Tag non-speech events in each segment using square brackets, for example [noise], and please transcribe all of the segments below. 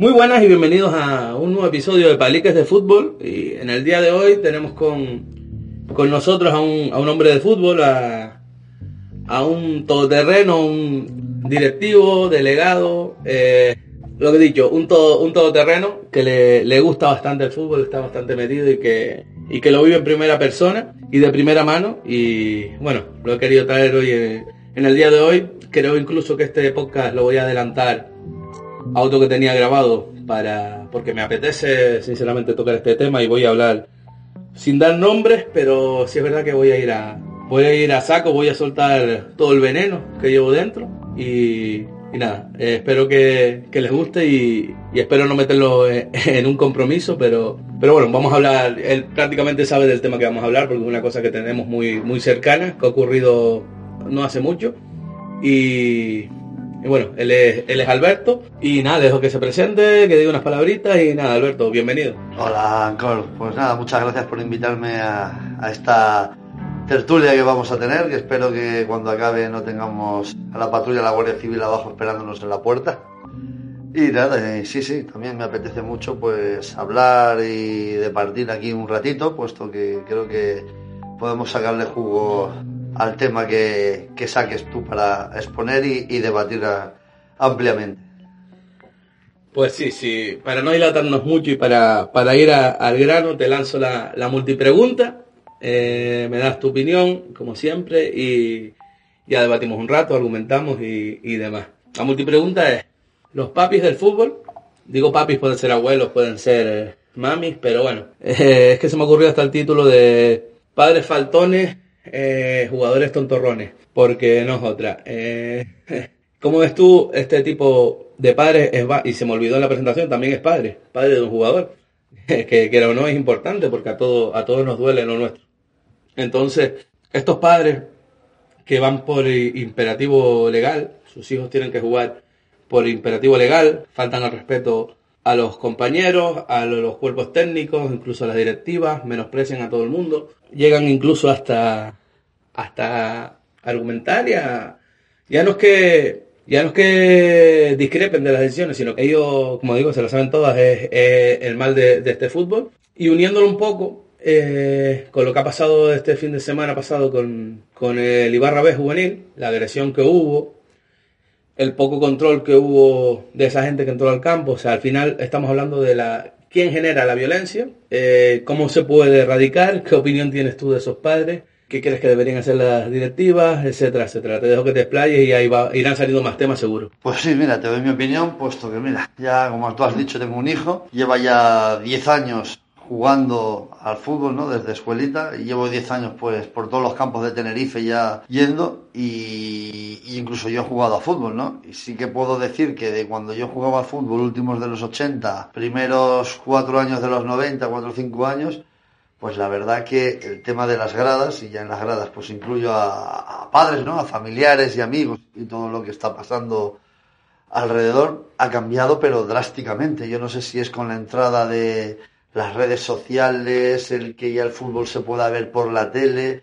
Muy buenas y bienvenidos a un nuevo episodio de Paliques de Fútbol. Y en el día de hoy tenemos con, con nosotros a un, a un hombre de fútbol, a, a un todoterreno, un directivo, delegado, eh, lo que he dicho, un, todo, un todoterreno que le, le gusta bastante el fútbol, está bastante metido y que, y que lo vive en primera persona y de primera mano. Y bueno, lo he querido traer hoy en, en el día de hoy. Creo incluso que este podcast lo voy a adelantar a otro que tenía grabado para porque me apetece sinceramente tocar este tema y voy a hablar sin dar nombres, pero sí es verdad que voy a ir a voy a ir a saco, voy a soltar todo el veneno que llevo dentro y, y nada, eh, espero que, que, les guste y, y espero no meterlo en, [laughs] en, un compromiso, pero pero bueno, vamos a hablar, él prácticamente sabe del tema que vamos a hablar porque es una cosa que tenemos muy muy cercana, que ha ocurrido no hace mucho y y bueno, él es, él es Alberto. Y nada, dejo que se presente, que diga unas palabritas y nada, Alberto, bienvenido. Hola, Ancor. Pues nada, muchas gracias por invitarme a, esta tertulia que vamos a tener, que espero que cuando acabe no tengamos a la patrulla de la Guardia Civil abajo esperándonos en la puerta. Y nada, eh, sí, sí, también me apetece mucho pues hablar y departir aquí un ratito, puesto que creo que podemos sacarle jugo al tema que, que saques tú para exponer y, debatir a, ampliamente. Pues sí, sí, para no dilatarnos mucho y para, para ir a, al grano, te lanzo la, la multipregunta, eh, me das tu opinión, como siempre, y ya debatimos un rato, argumentamos y, y demás. La multipregunta es, ¿los papis del fútbol? Digo papis, pueden ser abuelos, pueden ser eh, mamis, pero bueno, [laughs] eh, es que se me ocurrió hasta el título de Padres Faltones eh, jugadores tontorrones, porque no es otra. Eh, [laughs] ¿Cómo ves tú este tipo de padres? Es, y se me olvidó en la presentación, también es padre, padre de un jugador, [laughs] que, que era o no es importante porque a, todo, a todos nos duele lo nuestro. Entonces, estos padres que van por imperativo legal, sus hijos tienen que jugar por imperativo legal, faltan al respeto a los compañeros, a los cuerpos técnicos, incluso a las directivas, menosprecian a todo el mundo, llegan incluso hasta hasta argumentar ya, ya no es que ya no es que discrepen de las decisiones, sino que ellos, como digo, se lo saben todas, es, el mal de, de, este fútbol. Y uniéndolo un poco eh, con lo que ha pasado este fin de semana pasado con, con el Ibarra B juvenil, la agresión que hubo, el poco control que hubo de esa gente que entró al campo, o sea, al final estamos hablando de la quién genera la violencia, eh, cómo se puede erradicar, qué opinión tienes tú de esos padres, qué crees que deberían hacer las directivas, etcétera, etcétera. Te dejo que te explayes y ahí irán saliendo más temas seguro. Pues sí, mira, te doy mi opinión, puesto que mira, ya como tú has dicho, tengo un hijo, lleva ya 10 años jugando al fútbol, ¿no? Desde escuelita, llevo 10 años pues por todos los campos de Tenerife ya yendo y, y, incluso yo he jugado a fútbol, ¿no? Y sí que puedo decir que de cuando yo jugaba al fútbol, últimos de los 80, primeros 4 años de los 90, 4 o 5 años, pues la verdad que el tema de las gradas, y ya en las gradas pues incluyo a, a padres, ¿no? A familiares y amigos y todo lo que está pasando alrededor ha cambiado pero drásticamente. Yo no sé si es con la entrada de las redes sociales, el que ya el fútbol se pueda ver por la tele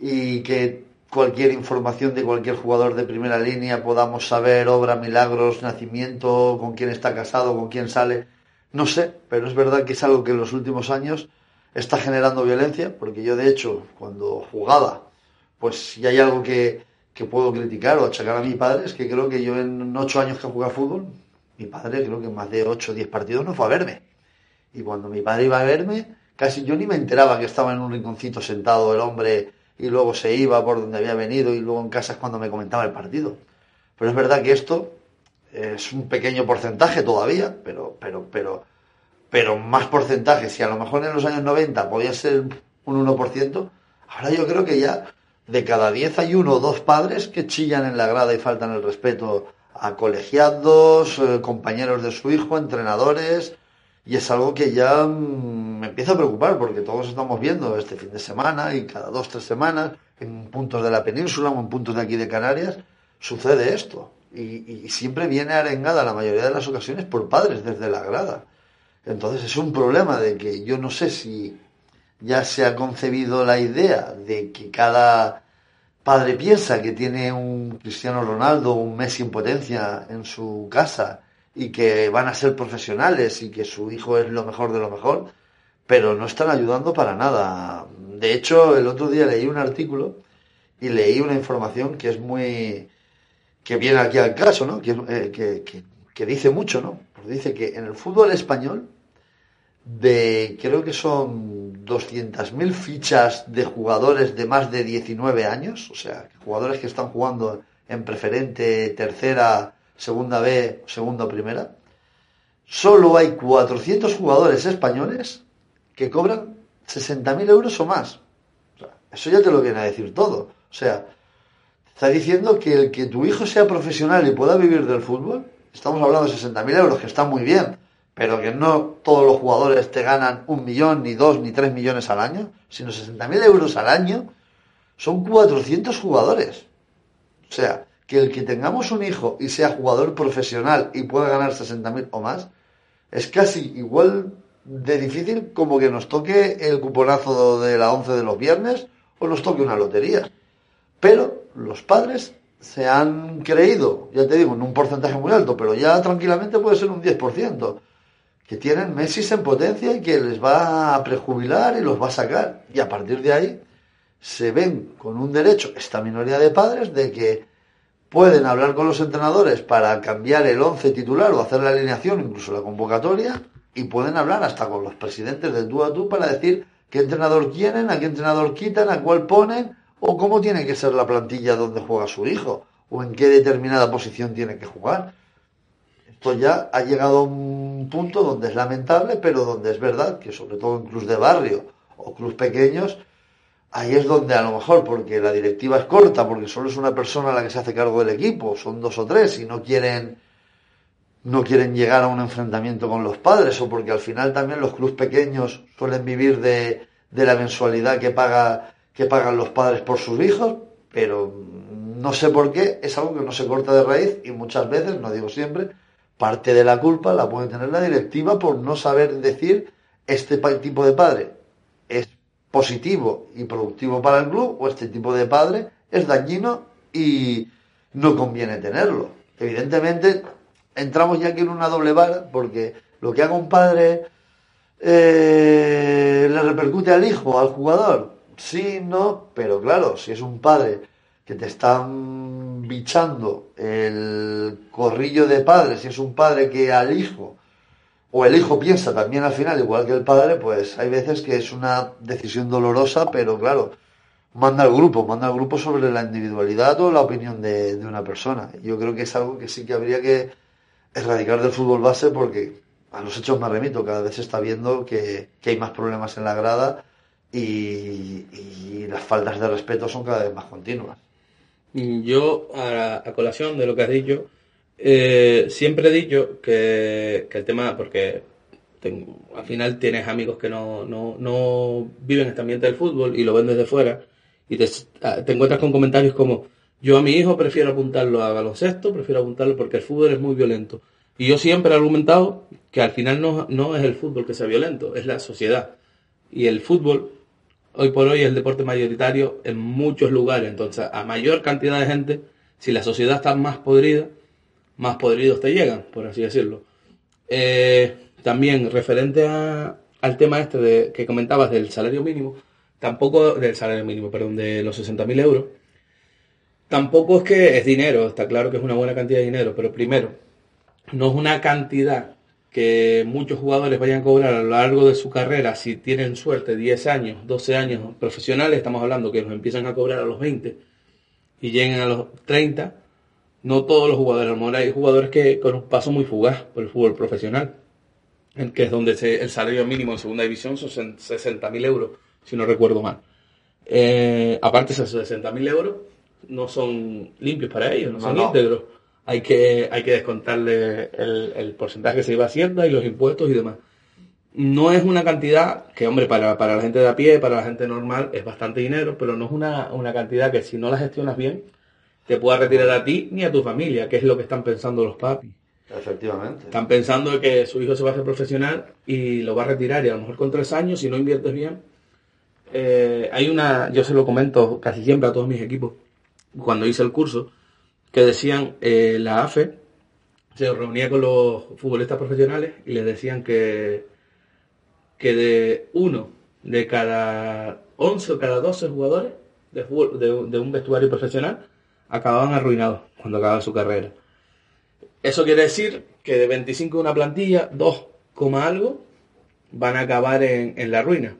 y que cualquier información de cualquier jugador de primera línea podamos saber obra, milagros, nacimiento, con quién está casado, con quién sale. No sé, pero es verdad que es algo que en los últimos años está generando violencia, porque yo de hecho cuando jugaba, pues ya hay algo que, que puedo criticar o achacar a mi padre, es que creo que yo en ocho años que jugué a fútbol, mi padre creo que más de ocho o diez partidos no fue a verme. Y cuando mi padre iba a verme, casi yo ni me enteraba que estaba en un rinconcito sentado el hombre y luego se iba por donde había venido y luego en casa es cuando me comentaba el partido. Pero es verdad que esto es un pequeño porcentaje todavía, pero, pero, pero, pero más porcentaje. Si a lo mejor en los años 90 podía ser un 1%, ahora yo creo que ya de cada 10 hay uno o dos padres que chillan en la grada y faltan el respeto a colegiados, eh, compañeros de su hijo, entrenadores, y es algo que ya me empieza a preocupar porque todos estamos viendo este fin de semana y cada dos, tres semanas en puntos de la península o en puntos de aquí de Canarias sucede esto. Y, siempre viene arengada la mayoría de las ocasiones por padres desde la grada. Entonces es un problema de que yo no sé si ya se ha concebido la idea de que cada padre piensa que tiene un Cristiano Ronaldo un Messi en potencia en su casa y que van a ser profesionales y que su hijo es lo mejor de lo mejor, pero no están ayudando para nada. De hecho, el otro día leí un artículo y leí una información que es muy que viene aquí al caso, ¿no? Que, eh, que, que, dice mucho, ¿no? Pues dice que en el fútbol español, de creo que son 200.000 fichas de jugadores de más de 19 años, o sea, jugadores que están jugando en preferente, tercera, segunda B, segunda primera, solo hay 400 jugadores españoles que cobran 60.000 euros o más. O sea, eso ya te lo viene a decir todo. O sea, Está diciendo que el que tu hijo sea profesional y pueda vivir del fútbol, estamos hablando de 60.000 euros, que está muy bien, pero que no todos los jugadores te ganan un millón, ni dos, ni tres millones al año, sino 60.000 euros al año son 400 jugadores. O sea, que el que tengamos un hijo y sea jugador profesional y pueda ganar 60.000 o más, es casi igual de difícil como que nos toque el cuponazo de la 11 de los viernes o nos toque una lotería. Pero los padres se han creído, ya te digo, en un porcentaje muy alto, pero ya tranquilamente puede ser un 10%, que tienen Messi en potencia y que les va a prejubilar y los va a sacar. Y a partir de ahí se ven con un derecho, esta minoría de padres, de que pueden hablar con los entrenadores para cambiar el 11 titular o hacer la alineación, incluso la convocatoria, y pueden hablar hasta con los presidentes del tú a tú para decir qué entrenador quieren, a qué entrenador quitan, a cuál ponen o cómo tiene que ser la plantilla donde juega su hijo, o en qué determinada posición tiene que jugar. Esto ya ha llegado a un punto donde es lamentable, pero donde es verdad que sobre todo en clubes de barrio o clubes pequeños, ahí es donde a lo mejor, porque la directiva es corta, porque solo es una persona la que se hace cargo del equipo, son dos o tres y no quieren no quieren llegar a un enfrentamiento con los padres o porque al final también los clubes pequeños suelen vivir de, la mensualidad que que pagan los padres por sus hijos, pero no sé por qué, es algo que no se corta de raíz y muchas veces, no digo siempre, parte de la culpa la puede tener la directiva por no saber decir este tipo de padre positivo y productivo para el club o este tipo de padre es dañino y no conviene tenerlo. Evidentemente, entramos ya aquí en una doble vara porque lo que haga un padre eh, le repercute al hijo, al jugador, sí, no, pero claro, si es un padre que te están bichando el corrillo de padre, si es un padre que al hijo, o el hijo piensa también al final igual que el padre, pues hay veces que es una decisión dolorosa, pero claro, manda al grupo, manda al grupo sobre la individualidad o la opinión de, una persona. Yo creo que es algo que sí que habría que erradicar del fútbol base porque a los hechos me remito, cada vez se está viendo que, hay más problemas en la grada y, las faltas de respeto son cada vez más continuas. Yo, a, colación de lo que has dicho, eh, siempre he dicho que, el tema, porque al final tienes amigos que no, no, no, viven en este ambiente del fútbol y lo ven desde fuera y te, te, encuentras con comentarios como yo a mi hijo prefiero apuntarlo a baloncesto, prefiero apuntarlo porque el fútbol es muy violento. Y yo siempre he argumentado que al final no, no es el fútbol que sea violento, es la sociedad. Y el fútbol hoy por hoy es el deporte mayoritario en muchos lugares. Entonces, a mayor cantidad de gente, si la sociedad está más podrida, más podridos te llegan, por así decirlo. Eh, también, referente al tema este de, que comentabas del salario mínimo, tampoco, del salario mínimo, perdón, de los 60.000 euros, tampoco es que es dinero, está claro que es una buena cantidad de dinero, pero primero, no es una cantidad que muchos jugadores vayan a cobrar a lo largo de su carrera, si tienen suerte, 10 años, 12 años profesionales, estamos hablando que los empiezan a cobrar a los 20 y lleguen a los 30, no todos los jugadores, a hay jugadores que con un paso muy fugaz por el fútbol profesional, que es donde el salario mínimo en segunda división son 60.000 euros, si no recuerdo mal. Eh, aparte, esos 60.000 euros no son limpios para ellos, no, son íntegros hay que, hay que descontarle el, porcentaje que se iba haciendo y los impuestos y demás. No es una cantidad que, hombre, para, la gente de a pie, para la gente normal, es bastante dinero, pero no es una, una cantidad que si no la gestionas bien, te pueda retirar a ti ni a tu familia, que es lo que están pensando los papis. Efectivamente. Están pensando que su hijo se va a hacer profesional y lo va a retirar y a lo mejor con tres años, si no inviertes bien. Eh, hay una, yo se lo comento casi siempre a todos mis equipos, cuando hice el curso, que decían eh, la AFE se reunía con los futbolistas profesionales y les decían que, que de uno de cada 11 o cada 12 jugadores de, de, un vestuario profesional acababan arruinados cuando acababan su carrera. Eso quiere decir que de 25 de una plantilla, 2, algo van a acabar en, en, la ruina.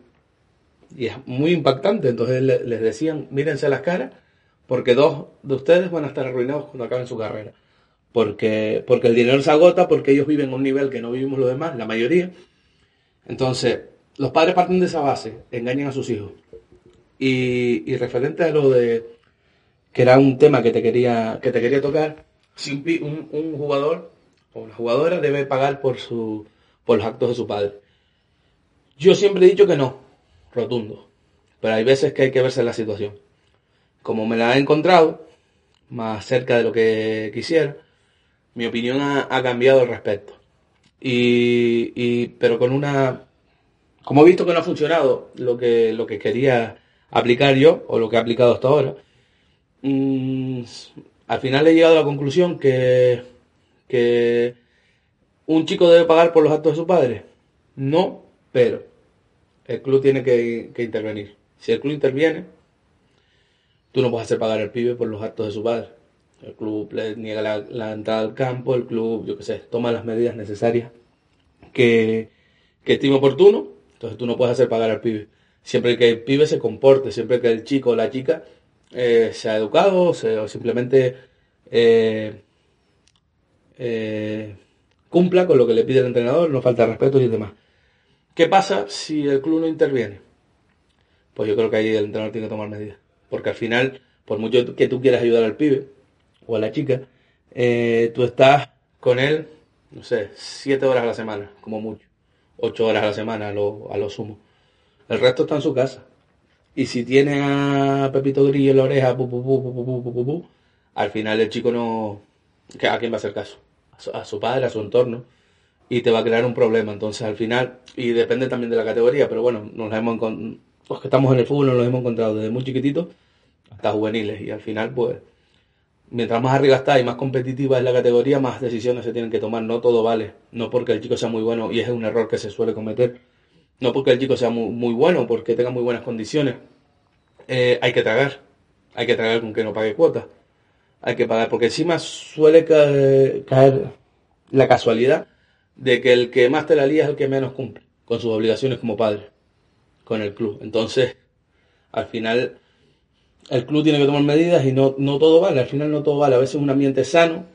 Y es muy impactante. Entonces les decían, mírense las caras, porque dos de ustedes van a estar arruinados cuando acaben su carrera porque, porque el dinero se agota, porque ellos viven un nivel que no vivimos los demás, la mayoría. Entonces, los padres parten de esa base, engañan a sus hijos. Y, y referente a lo de, que era un tema que te quería, que te quería tocar, si un, un, jugador o una jugadora debe pagar por, su, por los actos de su padre. Yo siempre he dicho que no, rotundo. Pero hay veces que hay que verse la situación. Como me la he encontrado, más cerca de lo que quisiera, mi opinión ha, cambiado al respecto. Y, pero con una... Como he visto que no ha funcionado lo que, lo que quería aplicar yo, o lo que he aplicado hasta ahora, mm, al final he llegado a la conclusión que, que un chico debe pagar por los actos de su padre. No, pero el club tiene que, que intervenir. Si el club interviene, tú no puedes hacer pagar al pibe por los actos de su padre. El club le niega la, entrada al campo, el club, yo qué sé, toma las medidas necesarias que, que estime oportuno, entonces tú no puedes hacer pagar al pibe. Siempre que el pibe se comporte, siempre que el chico o la chica eh, sea educado o simplemente eh, eh, cumpla con lo que le pide el entrenador, no falta respeto y demás. ¿Qué pasa si el club no interviene? Pues yo creo que ahí el entrenador tiene que tomar medidas. Porque al final, por mucho que tú quieras ayudar al pibe, o a la chica, eh, tú estás con él, no sé, siete horas a la semana, como mucho. Ocho horas a la semana a lo, a lo sumo. El resto está en su casa. Y si tiene a Pepito Grillo en la oreja, al final el chico no... ¿A quién va a hacer caso? A su, padre, a su entorno. Y te va a crear un problema. Entonces al final, y depende también de la categoría, pero bueno, nos la hemos los que estamos en el fútbol nos lo hemos encontrado desde muy chiquititos hasta juveniles. Y al final, pues, mientras más arriba está y más competitiva es la categoría, más decisiones se tienen que tomar. No todo vale. No porque el chico sea muy bueno, y es un error que se suele cometer. No porque el chico sea muy bueno, porque tenga muy buenas condiciones. Eh, hay que tragar. Hay que tragar con que no pague cuota. Hay que pagar, porque encima suele caer, la casualidad de que el que más te la lía es el que menos cumple con sus obligaciones como padre, con el club. Entonces, al final, el club tiene que tomar medidas y no, no todo vale, al final no todo vale. A veces un ambiente sano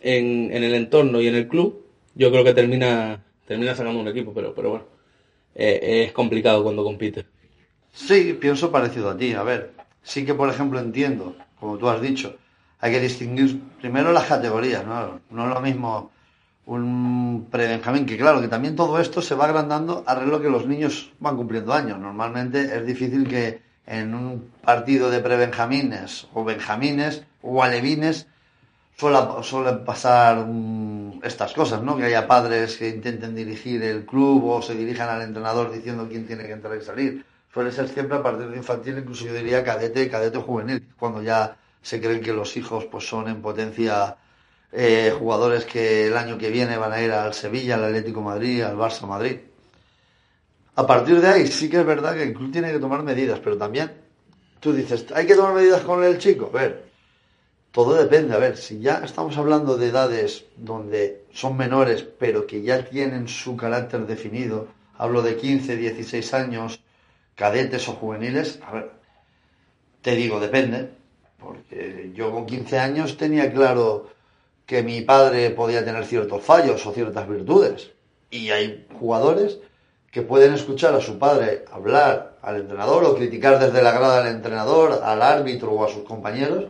en, en el entorno y en el club, yo creo que termina, termina sacando un equipo, pero, pero bueno, eh, es complicado cuando compite. Sí, pienso parecido a ti. A ver, sí que por ejemplo entiendo, como tú has dicho, hay que distinguir primero las categorías, ¿no? No es lo mismo un pre-Benjamín, que claro, que también todo esto se va agrandando a lo que los niños van cumpliendo años. Normalmente es difícil que en un partido de prebenjamines o benjamines o alevines suelen pasar estas cosas, ¿no? Que haya padres que intenten dirigir el club o se dirijan al entrenador diciendo quién tiene que entrar y salir. Suele ser siempre a partir de infantil, incluso yo diría cadete, cadete juvenil, cuando ya se creen que los hijos pues son en potencia eh, jugadores que el año que viene van a ir al Sevilla, al Atlético Madrid, al Barça Madrid. A partir de ahí sí que es verdad que el club tiene que tomar medidas, pero también tú dices, ¿hay que tomar medidas con el chico? A ver, todo depende. A ver, si ya estamos hablando de edades donde son menores, pero que ya tienen su carácter definido, hablo de 15, 16 años, cadetes o juveniles, a ver, te digo, depende, porque yo con 15 años tenía claro que mi padre podía tener ciertos fallos o ciertas virtudes. Y hay jugadores que pueden escuchar a su padre hablar al entrenador o criticar desde la grada al entrenador, al árbitro o a sus compañeros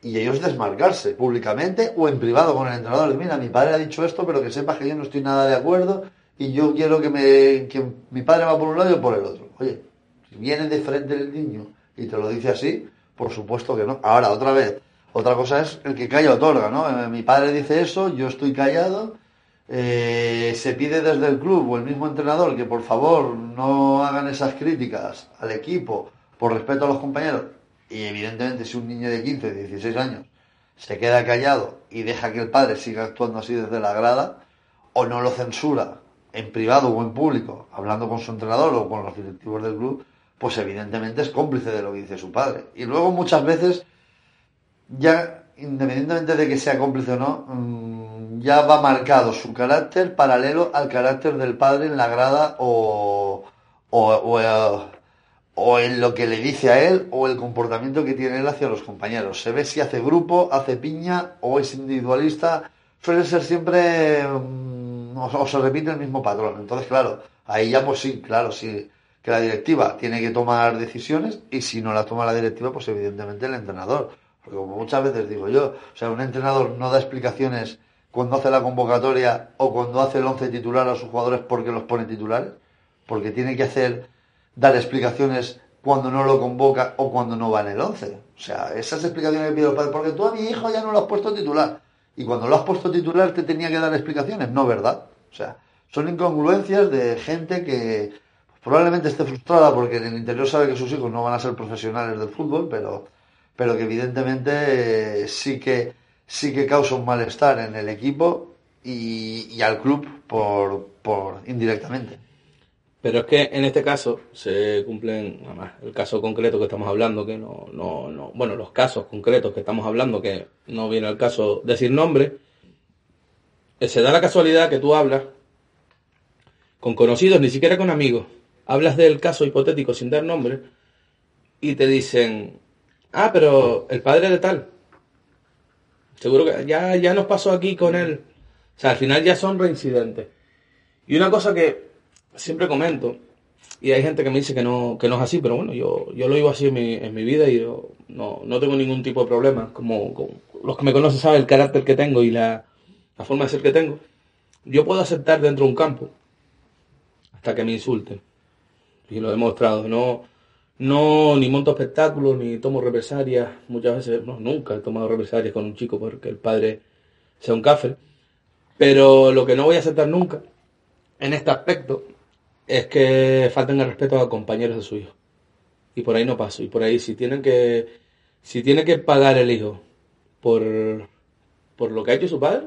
y ellos desmarcarse públicamente o en privado con el entrenador. Mira, mi padre ha dicho esto, pero que sepa que yo no estoy nada de acuerdo y yo quiero que, me, que mi padre va por un lado y por el otro. Oye, si viene de frente el niño y te lo dice así, por supuesto que no. Ahora, otra vez, otra cosa es el que calla otorga, ¿no? Eh, mi padre dice eso, yo estoy callado eh, se pide desde el club o el mismo entrenador que por favor no hagan esas críticas al equipo por respeto a los compañeros. Y evidentemente si un niño de 15, 16 años se queda callado y deja que el padre siga actuando así desde la grada, o no lo censura en privado o en público, hablando con su entrenador o con los directivos del club, pues evidentemente es cómplice de lo que dice su padre. Y luego muchas veces, ya independientemente de que sea cómplice o no, mm, ya va marcado su carácter paralelo al carácter del padre en la grada o, o, o, o en lo que le dice a él o el comportamiento que tiene él hacia los compañeros. Se ve si hace grupo, hace piña o es individualista. Suele ser siempre mm, o, se repite el mismo patrón. Entonces, claro, ahí ya pues sí, claro, sí que la directiva tiene que tomar decisiones y si no la toma la directiva, pues evidentemente el entrenador. Porque como muchas veces digo yo, o sea, un entrenador no da explicaciones cuando hace la convocatoria o cuando hace el once titular a sus jugadores porque los pone titulares, porque tiene que hacer dar explicaciones cuando no lo convoca o cuando no va en el 11. O sea, esas explicaciones que pido el padre, porque tú a mi hijo ya no lo has puesto titular. Y cuando lo has puesto titular te tenía que dar explicaciones, no verdad. O sea, son incongruencias de gente que probablemente esté frustrada porque en el interior sabe que sus hijos no van a ser profesionales del fútbol, pero, pero que evidentemente eh, sí que sí que causa un malestar en el equipo y, y al club por, por indirectamente. Pero es que en este caso se cumplen, además, el caso concreto que estamos hablando, que no, no, no, bueno, los casos concretos que estamos hablando, que no viene al caso decir nombre, se da la casualidad que tú hablas con conocidos, ni siquiera con amigos, hablas del caso hipotético sin dar nombre, y te dicen, ah, pero el padre de tal, seguro que ya, ya nos pasó aquí con él, o sea, al final ya son reincidentes. Y una cosa que siempre comento, y hay gente que me dice que no, que no es así, pero bueno, yo, yo lo digo así en mi, en mi vida y yo no, no tengo ningún tipo de problema. Como, los que me conocen saben el carácter que tengo y la, la forma de ser que tengo. Yo puedo aceptar dentro de un campo hasta que me insulten. Y lo he demostrado. No, no ni monto espectáculos, ni tomo represalias. Muchas veces, no, nunca he tomado represalias con un chico porque el padre sea un café. Pero lo que no voy a aceptar nunca en este aspecto es que falten el respeto a compañeros de su hijo. Y por ahí no paso. Y por ahí si tienen que, si tiene que pagar el hijo por, por lo que ha hecho su padre,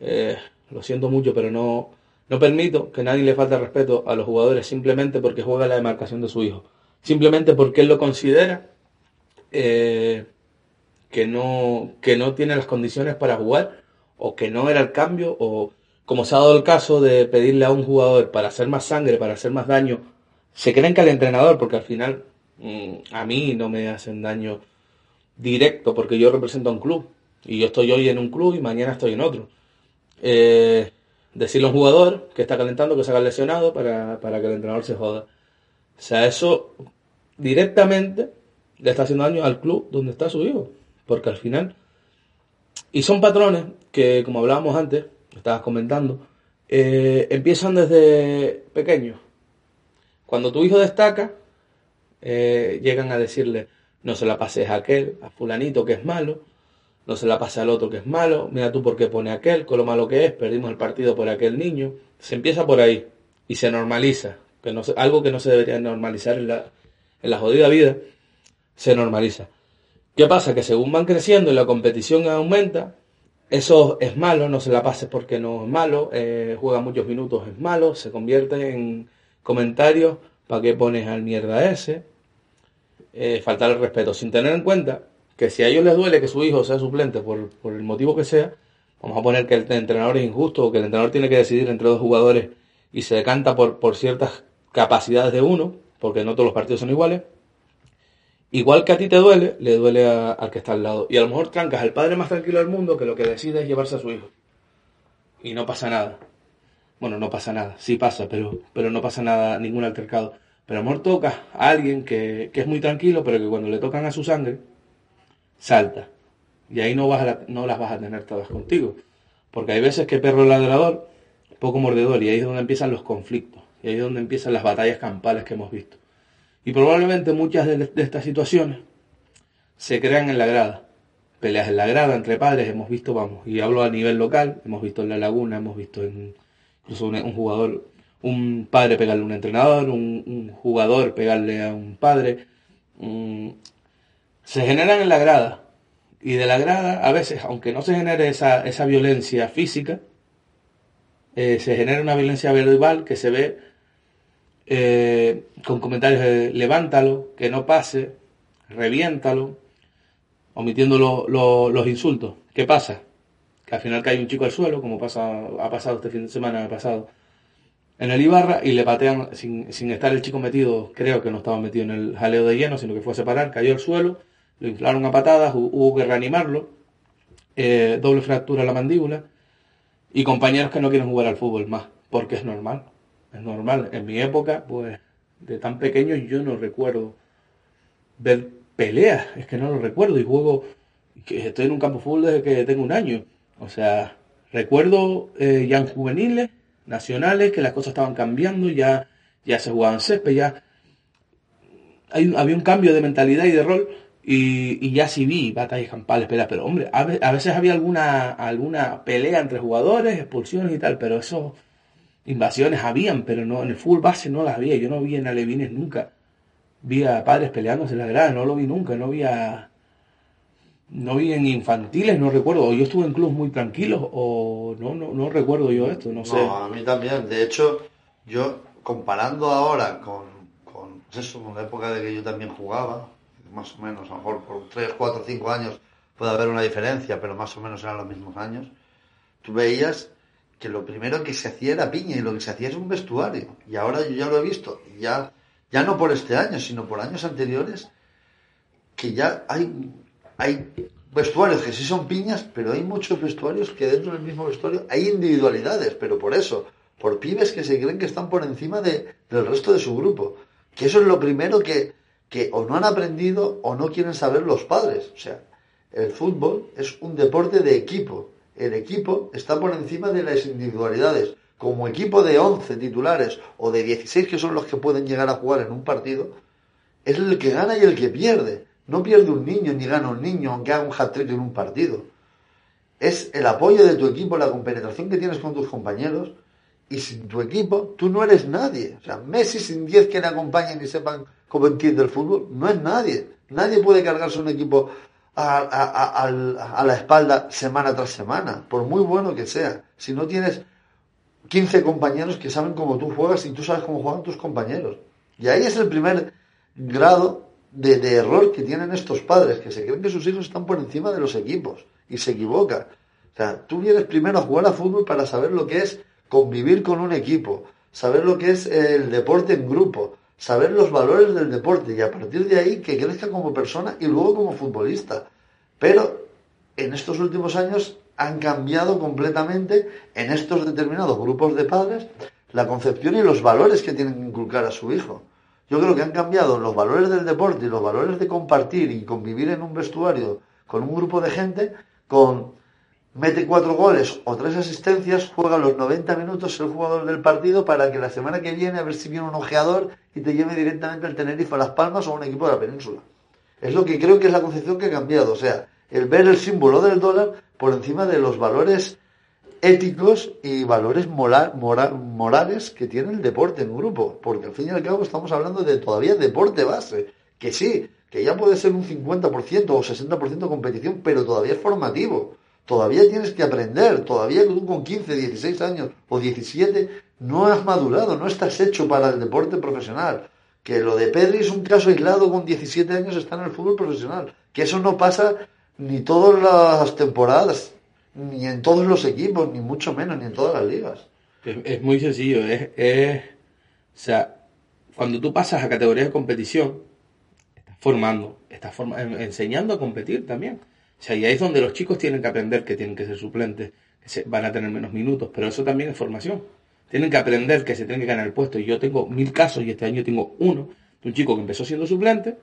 eh, lo siento mucho, pero no, no permito que nadie le falte respeto a los jugadores simplemente porque juega la demarcación de su hijo. Simplemente porque él lo considera eh, que, no, que no tiene las condiciones para jugar o que no era el cambio o como se ha dado el caso de pedirle a un jugador para hacer más sangre, para hacer más daño, se creen que al entrenador, porque al final mm, a mí no me hacen daño directo, porque yo represento a un club, y yo estoy hoy en un club y mañana estoy en otro. Eh, decirle a un jugador que está calentando que se haga lesionado para, para que el entrenador se joda. O sea, eso directamente le está haciendo daño al club donde está su hijo, porque al final... Y son patrones que, como hablábamos antes, estabas comentando, eh, empiezan desde pequeños. Cuando tu hijo destaca, eh, llegan a decirle, no se la pases a aquel, a fulanito que es malo, no se la pase al otro que es malo, mira tú por qué pone aquel, con lo malo que es, perdimos el partido por aquel niño. Se empieza por ahí y se normaliza, que no, algo que no se debería normalizar en la, en la jodida vida, se normaliza. ¿Qué pasa? Que según van creciendo y la competición aumenta, eso es malo, no se la pases porque no es malo, eh, juega muchos minutos es malo, se convierte en comentarios, ¿para qué pones al mierda ese? Eh, faltar el respeto, sin tener en cuenta que si a ellos les duele que su hijo sea suplente por, por el motivo que sea, vamos a poner que el entrenador es injusto o que el entrenador tiene que decidir entre dos jugadores y se decanta por, por ciertas capacidades de uno, porque no todos los partidos son iguales, Igual que a ti te duele, le duele al que está al lado. Y a lo mejor trancas al padre más tranquilo del mundo que lo que decide es llevarse a su hijo. Y no pasa nada. Bueno, no pasa nada. Sí pasa, pero, pero no pasa nada, ningún altercado. Pero a lo mejor tocas a alguien que, es muy tranquilo, pero que cuando le tocan a su sangre, salta. Y ahí no, vas no las vas a tener todas contigo. Porque hay veces que perro ladrador, poco mordedor, y ahí es donde empiezan los conflictos. Y ahí es donde empiezan las batallas campales que hemos visto. Y probablemente muchas de, estas situaciones se crean en la grada. Peleas en la grada entre padres, hemos visto, vamos, y hablo a nivel local, hemos visto en La Laguna, hemos visto en, incluso un, jugador, un padre pegarle a un entrenador, un, jugador pegarle a un padre. Se generan en la grada. y de la grada, a veces, aunque no se genere esa, esa violencia física, eh, se genera una violencia verbal que se ve eh, con comentarios de levántalo, que no pase, reviéntalo, omitiendo los insultos. ¿Qué pasa? Que al final cae un chico al suelo, como pasa, ha pasado este fin de semana pasado en el Ibarra, y le patean sin, sin estar el chico metido, creo que no estaba metido en el jaleo de lleno, sino que fue a separar, cayó al suelo, lo inflaron a patadas, hubo que reanimarlo, eh, doble fractura en la mandíbula, y compañeros que no quieren jugar al fútbol más, porque es normal, es normal. En mi época, pues, de tan pequeño yo no recuerdo ver peleas, es que no lo recuerdo, y juego, que estoy en un campo de fútbol desde que tengo un año, o sea, recuerdo eh, ya en juveniles, nacionales, que las cosas estaban cambiando, ya, ya se jugaban césped, ya había un cambio de mentalidad y de rol, y, ya sí vi batallas campales, peleas, pero hombre, a, veces había alguna, alguna pelea entre jugadores, expulsiones y tal, pero eso, invasiones habían, pero no, en el fútbol base no las había, yo no vi en alevines nunca. Vi a padres peleándose en la grada, no lo vi nunca, no vi a, no vi en infantiles, no recuerdo, o yo estuve en clubes muy tranquilos, o no, no, no recuerdo yo esto, no sé. No, a mí también, de hecho, yo comparando ahora con, con eso, con la época de que yo también jugaba, más o menos, a lo mejor por 3, 4, 5 años puede haber una diferencia, pero más o menos eran los mismos años, tú veías que lo primero que se hacía era piña y lo que se hacía es un vestuario. Y ahora yo ya lo he visto, ya, ya no por este año, sino por años anteriores, que ya hay, hay vestuarios que sí son piñas, pero hay muchos vestuarios que dentro del mismo vestuario hay individualidades, pero por eso, por pibes que se creen que están por encima de, del resto de su grupo. Que eso es lo primero que, que o no han aprendido o no quieren saber los padres. O sea, el fútbol es un deporte de equipo. El equipo está por encima de las individualidades. Como equipo de 11 titulares o de 16 que son los que pueden llegar a jugar en un partido, es el que gana y el que pierde. No pierde un niño ni gana un niño aunque haga un hat-trick en un partido. Es el apoyo de tu equipo, la compenetración que tienes con tus compañeros. Y sin tu equipo, tú no eres nadie. O sea, Messi sin 10 que le acompañen y sepan como entiende fútbol, no es nadie. Nadie puede cargarse un equipo a, la espalda semana tras semana, por muy bueno que sea. Si no tienes 15 compañeros que saben cómo tú juegas y tú sabes cómo juegan tus compañeros. Y ahí es el primer grado de, de, error que tienen estos padres, que se creen que sus hijos están por encima de los equipos y se equivocan. O sea, tú vienes primero a jugar a fútbol para saber lo que es convivir con un equipo, saber lo que es el deporte en grupo, saber los valores del deporte y a partir de ahí que crezca como persona y luego como futbolista. Pero en estos últimos años han cambiado completamente en estos determinados grupos de padres la concepción y los valores que tienen que inculcar a su hijo. Yo creo que han cambiado los valores del deporte y los valores de compartir y convivir en un vestuario con un grupo de gente con mete cuatro goles o tres asistencias, juega los 90 minutos el jugador del partido para que la semana que viene a ver si viene un ojeador y te lleve directamente al Tenerife a Las Palmas o a un equipo de la península. Es lo que creo que es la concepción que ha cambiado, o sea, el ver el símbolo del dólar por encima de los valores éticos y valores morales que tiene el deporte en grupo, porque al fin y al cabo estamos hablando de todavía deporte base, que sí, que ya puede ser un 50% o 60% competición, pero todavía es formativo Todavía tienes que aprender, todavía tú con 15, 16 años o 17 no has madurado, no estás hecho para el deporte profesional. Que lo de Pedri es un caso aislado, con 17 años está en el fútbol profesional. Que eso no pasa ni todas las temporadas, ni en todos los equipos, ni mucho menos, ni en todas las ligas. Es, muy sencillo, es, o sea, cuando tú pasas a categorías de competición, estás formando, estás enseñando a competir también. Sea, y ahí es donde los chicos tienen que aprender que tienen que ser suplentes, que se, van a tener menos minutos, pero eso también es formación. Tienen que aprender que se tienen que ganar el puesto. Y yo tengo mil casos y este año tengo uno de un chico que empezó siendo suplente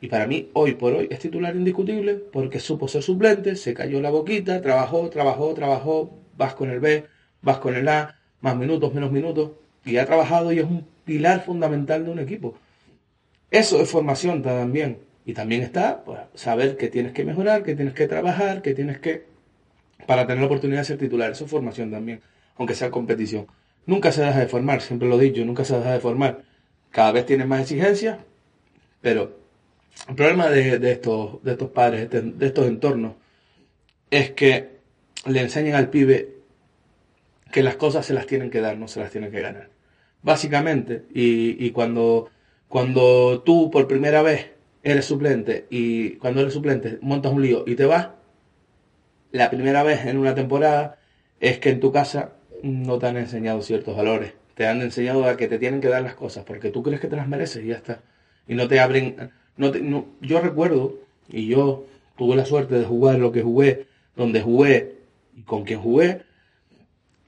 y para mí hoy por hoy es titular indiscutible porque supo ser suplente, se cayó la boquita, trabajó, trabajó, trabajó, vas con el B, vas con el A, más minutos, menos minutos, y ha trabajado y es un pilar fundamental de un equipo. Eso es formación también. Y también está pues, saber que tienes que mejorar, que tienes que trabajar, que tienes que... para tener la oportunidad de ser titular. Eso es formación también, aunque sea competición. Nunca se deja de formar, siempre lo he dicho, nunca se deja de formar. Cada vez tienes más exigencias, pero el problema de, estos, de estos padres, de, estos entornos, es que le enseñen al pibe que las cosas se las tienen que dar, no se las tienen que ganar. Básicamente, y, y cuando, cuando tú por primera vez eres suplente y cuando eres suplente montas un lío y te vas, la primera vez en una temporada es que en tu casa no te han enseñado ciertos valores. Te han enseñado a que te tienen que dar las cosas porque tú crees que te las mereces y ya está. Y no te abren. No no, yo recuerdo, y yo tuve la suerte de jugar lo que jugué, donde jugué y con quien jugué,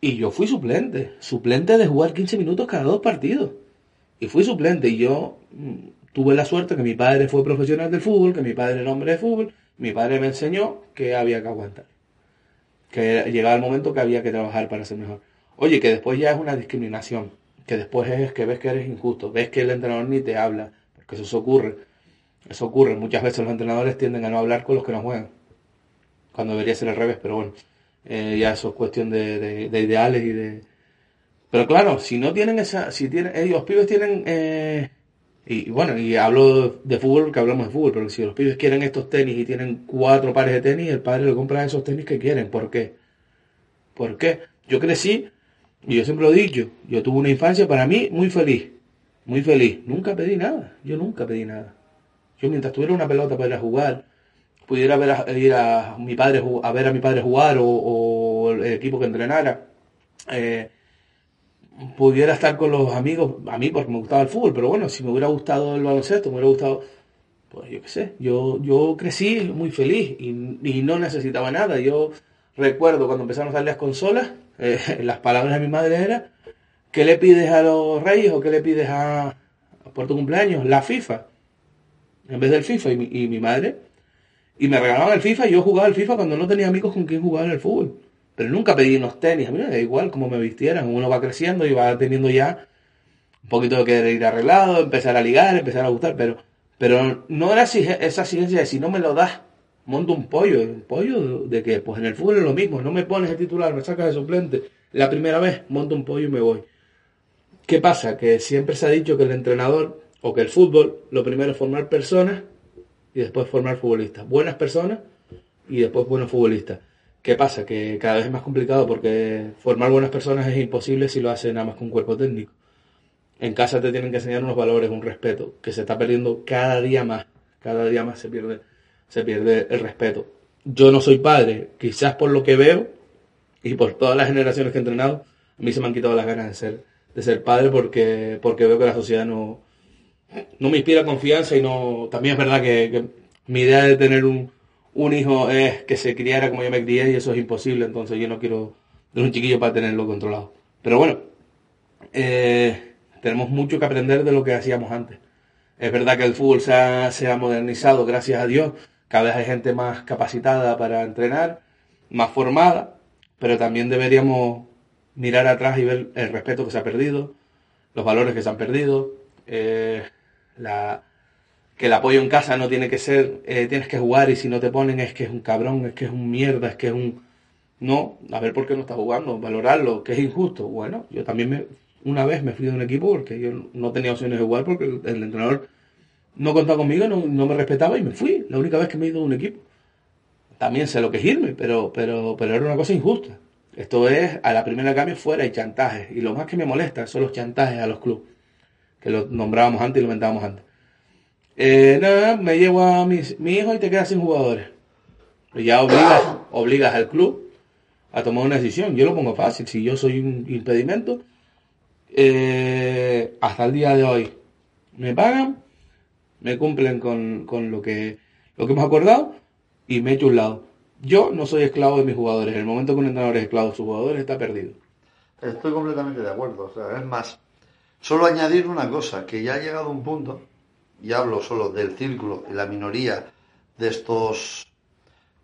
y yo fui suplente. Suplente de jugar 15 minutos cada dos partidos. Y fui suplente. Y yo mm, tuve la suerte que mi padre fue profesional del fútbol, que mi padre era hombre de fútbol. Mi padre me enseñó que había que aguantar que llegaba el momento que había que trabajar para ser mejor. Oye, que después ya es una discriminación, que después es que ves que eres injusto, ves que el entrenador ni te habla, porque eso, ocurre. Eso ocurre. Muchas veces los entrenadores tienden a no hablar con los que no juegan, cuando debería ser al revés, pero bueno, eh, ya eso es cuestión de, de, ideales y de... Pero claro, si no tienen esa, si tienen, ellos, los pibes tienen eh, y bueno, y hablo de fútbol que hablamos de fútbol, pero si los pibes quieren estos tenis y tienen cuatro pares de tenis, el padre le compra esos tenis que quieren. ¿Por qué? ¿Por qué? Yo crecí, y yo siempre lo he dicho, yo tuve una infancia para mí muy feliz, muy feliz. Nunca pedí nada, yo nunca pedí nada. Yo mientras tuviera una pelota para jugar, pudiera ver a, ir a mi padre a ver a mi padre jugar o, o el equipo que entrenara, eh, pudiera estar con los amigos, a mí porque me gustaba el fútbol, pero bueno, si me hubiera gustado el baloncesto, me hubiera gustado, pues yo qué sé, yo, yo crecí muy feliz y, no necesitaba nada. Yo recuerdo cuando empezaron a salir las consolas, eh, [laughs] las palabras de mi madre eran, ¿qué le pides a los reyes o qué le pides a, por tu cumpleaños? La FIFA, en vez del FIFA y mi, y mi madre. Y me regalaban el FIFA y yo jugaba el FIFA cuando no tenía amigos con quien jugar el fútbol. Pero nunca pedí unos tenis, a mí me da igual cómo me vistieran, uno va creciendo y va teniendo ya un poquito de querer ir arreglado, empezar a ligar, empezar a gustar, pero, pero no era esa exigencia de si no me lo das, monto un pollo, un pollo de que pues en el fútbol es lo mismo, no me pones de titular, me sacas de suplente, la primera vez monto un pollo y me voy. ¿Qué pasa? Que siempre se ha dicho que el entrenador o que el fútbol, lo primero es formar personas y después formar futbolistas, buenas personas y después buenos futbolistas. ¿Qué pasa? Que cada vez es más complicado porque formar buenas personas es imposible si lo hace nada más con un cuerpo técnico. En casa te tienen que enseñar unos valores, un respeto, que se está perdiendo cada día más. Cada día más se pierde, se pierde el respeto. Yo no soy padre, quizás por lo que veo y por todas las generaciones que he entrenado, a mí se me han quitado las ganas de ser, de ser padre porque, porque veo que la sociedad no, no me inspira confianza y no, también es verdad que mi idea de tener un, un hijo es que se criara como yo me crié y eso es imposible, entonces yo no quiero tener un chiquillo para tenerlo controlado. Pero bueno, eh, tenemos mucho que aprender de lo que hacíamos antes. Es verdad que el fútbol se ha, se ha modernizado, gracias a Dios. Cada vez hay gente más capacitada para entrenar, más formada, pero también deberíamos mirar atrás y ver el respeto que se ha perdido, los valores que se han perdido, eh, la, que el apoyo en casa no tiene que ser, eh, tienes que jugar y si no te ponen es que es un cabrón, es que es un mierda, es que es un... No, a ver por qué no está jugando, valorarlo, que es injusto. Bueno, yo también me, una vez me fui de un equipo porque yo no tenía opciones de jugar porque el, entrenador no contaba conmigo, no, no, me respetaba y me fui. La única vez que me he ido de un equipo. También sé lo que es irme, pero, pero, pero era una cosa injusta. Esto es, a la primera cambio fuera hay chantajes. Y lo más que me molesta son los chantajes a los clubes, que lo nombrábamos antes y lo mentábamos antes. Eh, nada, me llevo a mi, hijo y te quedas sin jugadores. Y ya obligas, obligas al club a tomar una decisión. Yo lo pongo fácil. Si yo soy un impedimento, eh, hasta el día de hoy me pagan, me cumplen con, con, lo, que, lo que hemos acordado y me echo un lado. Yo no soy esclavo de mis jugadores. En el momento que un entrenador es esclavo de sus jugadores, está perdido. Estoy completamente de acuerdo. O sea, es más, solo añadir una cosa, que ya ha llegado un punto y hablo solo del círculo y la minoría de estos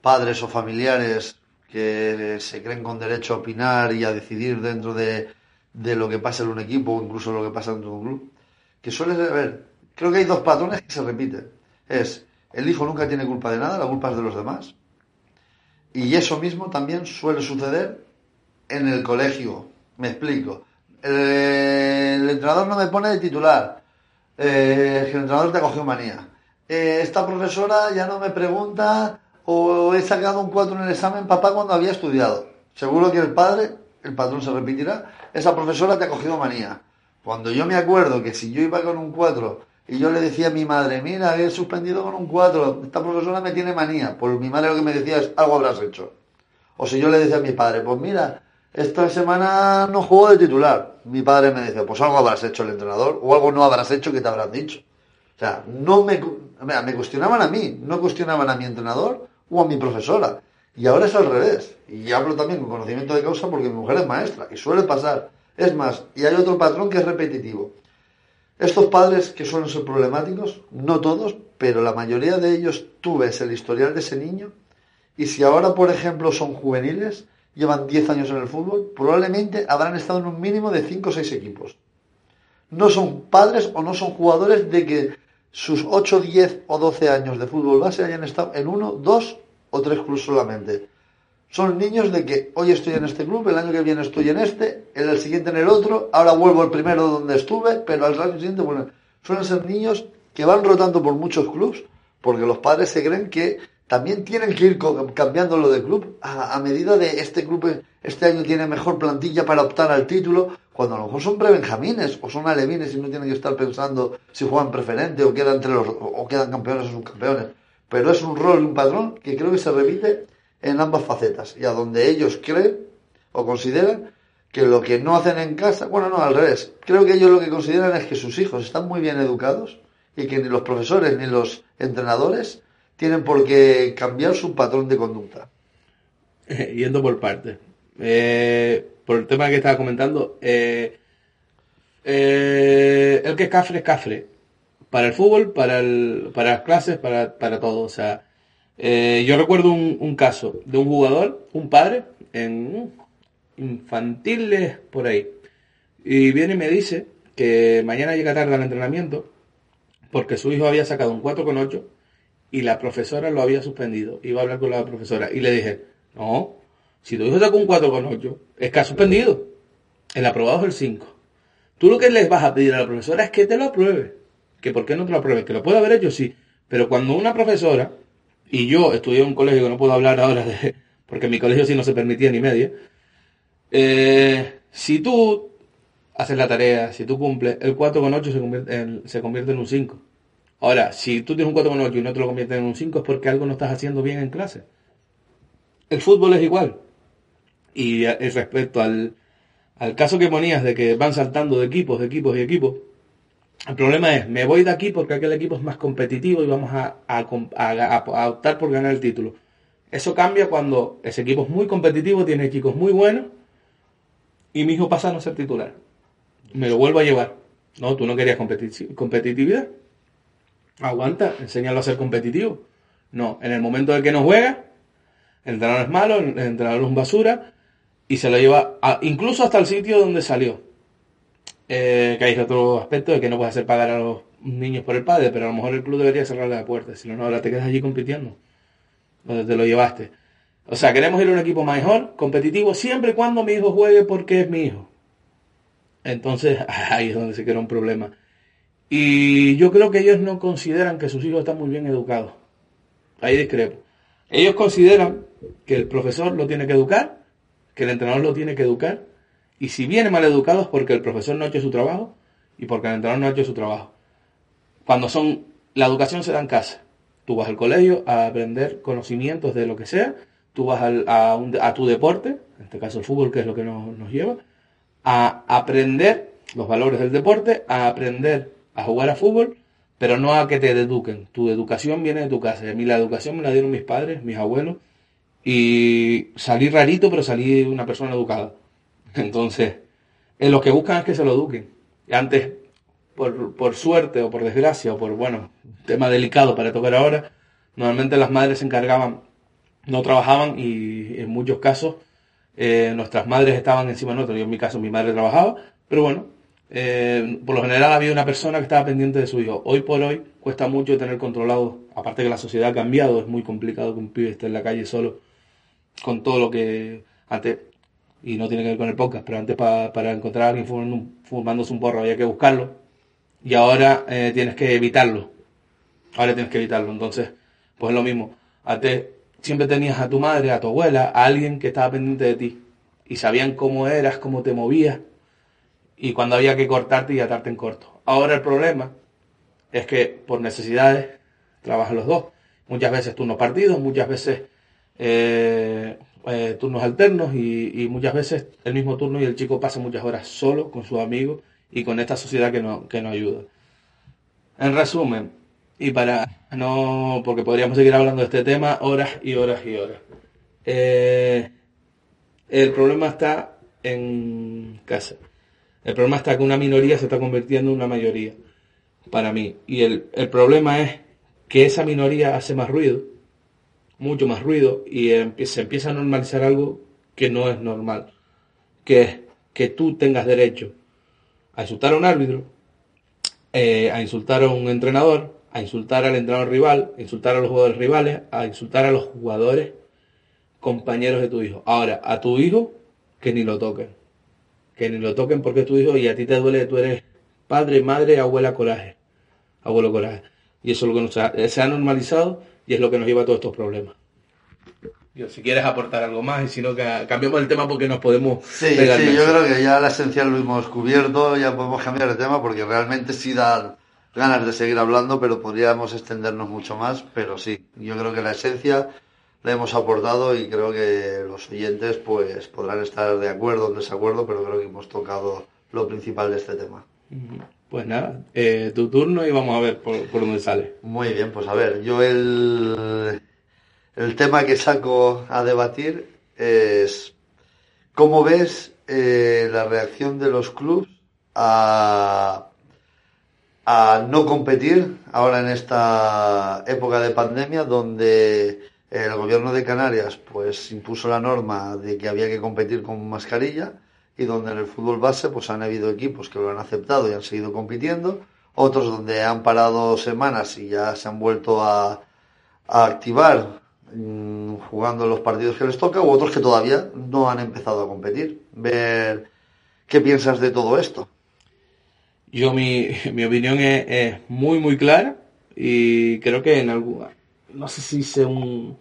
padres o familiares que se creen con derecho a opinar y a decidir dentro de, lo que pasa en un equipo o incluso lo que pasa dentro de un club, que suele ver, creo que hay dos patrones que se repiten. Es, el hijo nunca tiene culpa de nada, la culpa es de los demás. Y eso mismo también suele suceder en el colegio. Me explico. El, el entrenador no me pone de titular eh, el entrenador te cogió manía. Eh, esta profesora ya no me pregunta o he sacado un 4 en el examen, papá, cuando había estudiado. Seguro que el padre, el patrón se repetirá, esa profesora te ha cogido manía. Cuando yo me acuerdo que si yo iba con un 4 y yo le decía a mi madre, mira, he suspendido con un 4, esta profesora me tiene manía, pues mi madre lo que me decía es, algo habrás hecho. O si yo le decía a mi padre, pues mira, esta semana no juego de titular. Mi padre me decía, pues algo habrás hecho el entrenador, o algo no habrás hecho que te habrán dicho. O sea, no me, me cuestionaban a mí, no cuestionaban a mi entrenador o a mi profesora. Y ahora es al revés. Y hablo también con conocimiento de causa porque mi mujer es maestra, y suele pasar. Es más, y hay otro patrón que es repetitivo. Estos padres que suelen ser problemáticos, no todos, pero la mayoría de ellos, tú ves el historial de ese niño, y si ahora, por ejemplo, son juveniles, llevan 10 años en el fútbol, probablemente habrán estado en un mínimo de 5 o 6 equipos. No son padres o no son jugadores de que sus 8, 10 o 12 años de fútbol base hayan estado en uno, dos o tres clubes solamente. Son niños de que hoy estoy en este club, el año que viene estoy en este, el siguiente en el otro, ahora vuelvo al primero donde estuve, pero al año siguiente bueno, Suelen ser niños que van rotando por muchos clubes porque los padres se creen que también tienen que ir cambiándolo de club. A, medida de este club este año tiene mejor plantilla para optar al título, cuando a lo mejor son prebenjamines o son alevines y no tienen que estar pensando si juegan preferente o quedan entre los o quedan campeones o subcampeones. Pero es un rol y un patrón que creo que se repite en ambas facetas. Y a donde ellos creen o consideran que lo que no hacen en casa, bueno, no, al revés, creo que ellos lo que consideran es que sus hijos están muy bien educados y que ni los profesores ni los entrenadores tienen por qué cambiar su patrón de conducta. [laughs] Yendo por partes. Eh, por el tema que estaba comentando, eh, eh, el que es cafre es cafre. Para el fútbol, para, el, para las clases, para, para todo. O sea, yo recuerdo un, caso de un jugador, un padre, en infantiles por ahí. Y viene y me dice que mañana llega tarde al entrenamiento porque su hijo había sacado un 4,8 y la profesora lo había suspendido. Iba a hablar con la profesora y le dije, no, si tu hijo sacó un 4,8, es que ha suspendido. El aprobado es el 5. Tú lo que les vas a pedir a la profesora es que te lo apruebe. Que por qué no te lo apruebe. Que lo puede haber hecho, sí. Pero cuando una profesora, y yo estudié en un colegio que no puedo hablar ahora de, porque en mi colegio sí no se permitía ni media, eh, si tú haces la tarea, si tú cumples, el 4,8 se convierte, se convierte en un 5. Ahora, si tú tienes un 4,8 y no te lo conviertes en un 5 es porque algo no estás haciendo bien en clase. El fútbol es igual. Y respecto al, al caso que ponías de que van saltando de equipos, de equipos y equipos, el problema es, me voy de aquí porque aquel equipo es más competitivo y vamos a, a, optar por ganar el título. Eso cambia cuando ese equipo es muy competitivo, tiene chicos muy buenos y mi hijo pasa a no ser titular. Me lo vuelvo a llevar. No, tú no querías competitividad. Aguanta, enséñalo a ser competitivo. No, en el momento en que no juega, el entrenador es malo, el entrenador es un basura, y se lo lleva incluso hasta el sitio donde salió. Eh, que hay otro aspecto de que no puedes hacer pagar a los niños por el padre, pero a lo mejor el club debería cerrarle la puerta, si no, ahora te quedas allí compitiendo, donde te lo llevaste. O sea, queremos ir a un equipo mejor, competitivo, siempre y cuando mi hijo juegue porque es mi hijo. Entonces, [laughs] ahí es donde se queda un problema. Y yo creo que ellos no consideran que sus hijos están muy bien educados. Ahí discrepo. Ellos consideran que el profesor lo tiene que educar, que el entrenador lo tiene que educar, y si viene mal educado es porque el profesor no ha hecho su trabajo y porque el entrenador no ha hecho su trabajo. Cuando son, la educación se da en casa. Tú vas al colegio a aprender conocimientos de lo que sea, tú vas a, a, tu deporte, en este caso el fútbol, que es lo que nos, nos lleva, a aprender los valores del deporte, a aprender a jugar a fútbol, pero no a que te eduquen. Tu educación viene de tu casa. A mí la educación me la dieron mis padres, mis abuelos, y salí rarito, pero salí una persona educada. Entonces, en lo que buscan es que se lo eduquen. Antes, por, por suerte o por desgracia o por, bueno, tema delicado para tocar ahora, normalmente las madres se encargaban, no trabajaban y en muchos casos eh, nuestras madres estaban encima de nosotros. Yo en mi caso mi madre trabajaba, pero bueno, eh, por lo general había una persona que estaba pendiente de su hijo. Hoy por hoy cuesta mucho tener controlado, aparte que la sociedad ha cambiado, es muy complicado que un pibe esté en la calle solo con todo lo que antes, y no tiene que ver con el podcast, pero antes para encontrar a alguien fumando, fumándose un porro había que buscarlo y ahora eh, tienes que evitarlo. Ahora tienes que evitarlo. Entonces, pues es lo mismo. Antes siempre tenías a tu madre, a tu abuela, a alguien que estaba pendiente de ti y sabían cómo eras, cómo te movías y cuando había que cortarte y atarte en corto. Ahora el problema es que por necesidades trabajan los dos. Muchas veces turnos partidos, muchas veces eh, eh, turnos alternos y, muchas veces el mismo turno y el chico pasa muchas horas solo con sus amigos y con esta sociedad que no, que no ayuda. En resumen, y para no, porque podríamos seguir hablando de este tema horas y horas y horas. Eh, el problema está en casa. El problema está que una minoría se está convirtiendo en una mayoría, para mí. Y el, el problema es que esa minoría hace más ruido, mucho más ruido, y se empieza a normalizar algo que no es normal, que es que tú tengas derecho a insultar a un árbitro, eh, a insultar a un entrenador, a insultar al entrenador rival, a insultar a los jugadores rivales, a insultar a los jugadores compañeros de tu hijo. Ahora, a tu hijo, que ni lo toquen. Que ni lo toquen porque es tu hijo y a ti te duele, tú eres padre, madre, abuela, coraje. Abuelo, coraje. Y eso es lo que nos se ha normalizado y es lo que nos lleva a todos estos problemas. Yo, si quieres aportar algo más y si no, cambiamos el tema porque nos podemos... Sí, sí, yo creo que ya la esencial lo hemos cubierto, ya podemos cambiar el tema porque realmente sí da ganas de seguir hablando, pero podríamos extendernos mucho más, pero sí, yo creo que la esencia la hemos aportado y creo que los oyentes pues podrán estar de acuerdo o desacuerdo, pero creo que hemos tocado lo principal de este tema. Pues nada, eh, tu turno y vamos a ver por, por, dónde sale. Muy bien, pues a ver, yo el, el tema que saco a debatir es cómo ves eh, la reacción de los clubes a, a no competir ahora en esta época de pandemia donde el gobierno de Canarias pues impuso la norma de que había que competir con mascarilla y donde en el fútbol base pues han habido equipos que lo han aceptado y han seguido compitiendo, otros donde han parado semanas y ya se han vuelto a, activar mm, jugando los partidos que les toca, u otros que todavía no han empezado a competir. Ver qué piensas de todo esto. Yo mi, [laughs] mi opinión es, muy muy clara y creo que en alguna, no sé si hice un,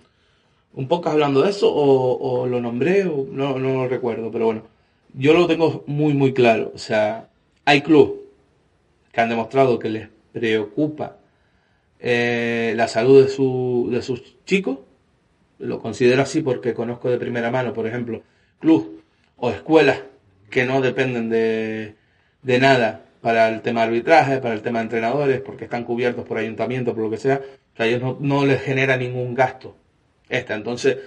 un podcast hablando de eso o, o lo nombré o no, no lo recuerdo, pero bueno yo lo tengo muy, muy claro. O sea, hay clubes que han demostrado que les preocupa eh, la salud de, su, de sus chicos. Lo considero así porque conozco de primera mano, por ejemplo, clubes o escuelas que no dependen de, de nada para el tema de arbitraje, para el tema de entrenadores, porque están cubiertos por ayuntamiento, por lo que sea, o sea, ellos no, no les genera ningún gasto. Esta. Entonces,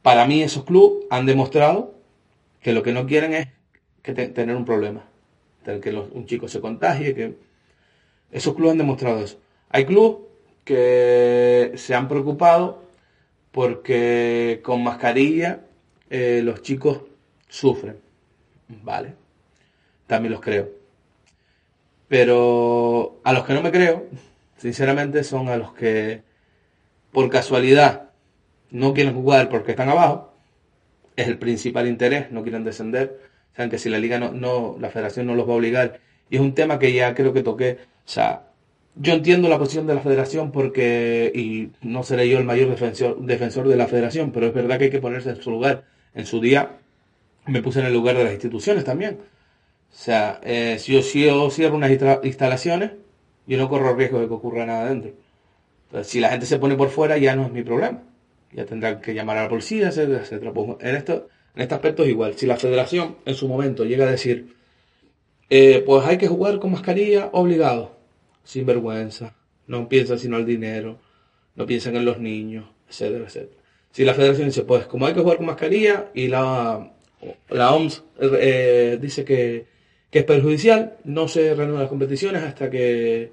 para mí esos clubes han demostrado que lo que no quieren es que tener un problema, que un chico se contagie, esos clubes han demostrado eso. Hay clubes que se han preocupado porque con mascarilla eh, los chicos sufren, ¿vale? También los creo. Pero a los que no me creo, sinceramente, son a los que por casualidad no quieren jugar porque están abajo es el principal interés, no quieren descender, saben que si la liga no, no, la federación no los va a obligar, y es un tema que ya creo que toqué, o sea, yo entiendo la posición de la federación porque, y no seré yo el mayor defensor, defensor de la federación, pero es verdad que hay que ponerse en su lugar. En su día me puse en el lugar de las instituciones también. O sea, eh, si, yo, cierro unas instalaciones, yo no corro riesgo de que ocurra nada dentro. Entonces, si la gente se pone por fuera, ya no es mi problema ya tendrán que llamar a la policía, etcétera, etcétera. Pues en, esto, en este aspecto es igual. Si la federación en su momento llega a decir, eh, pues hay que jugar con mascarilla obligado, sin vergüenza, no piensan sino al dinero, no piensan en los niños, etcétera, etcétera. Si la federación dice, pues como hay que jugar con mascarilla y la, la OMS eh, dice que, es perjudicial, no se reanudan las competiciones hasta que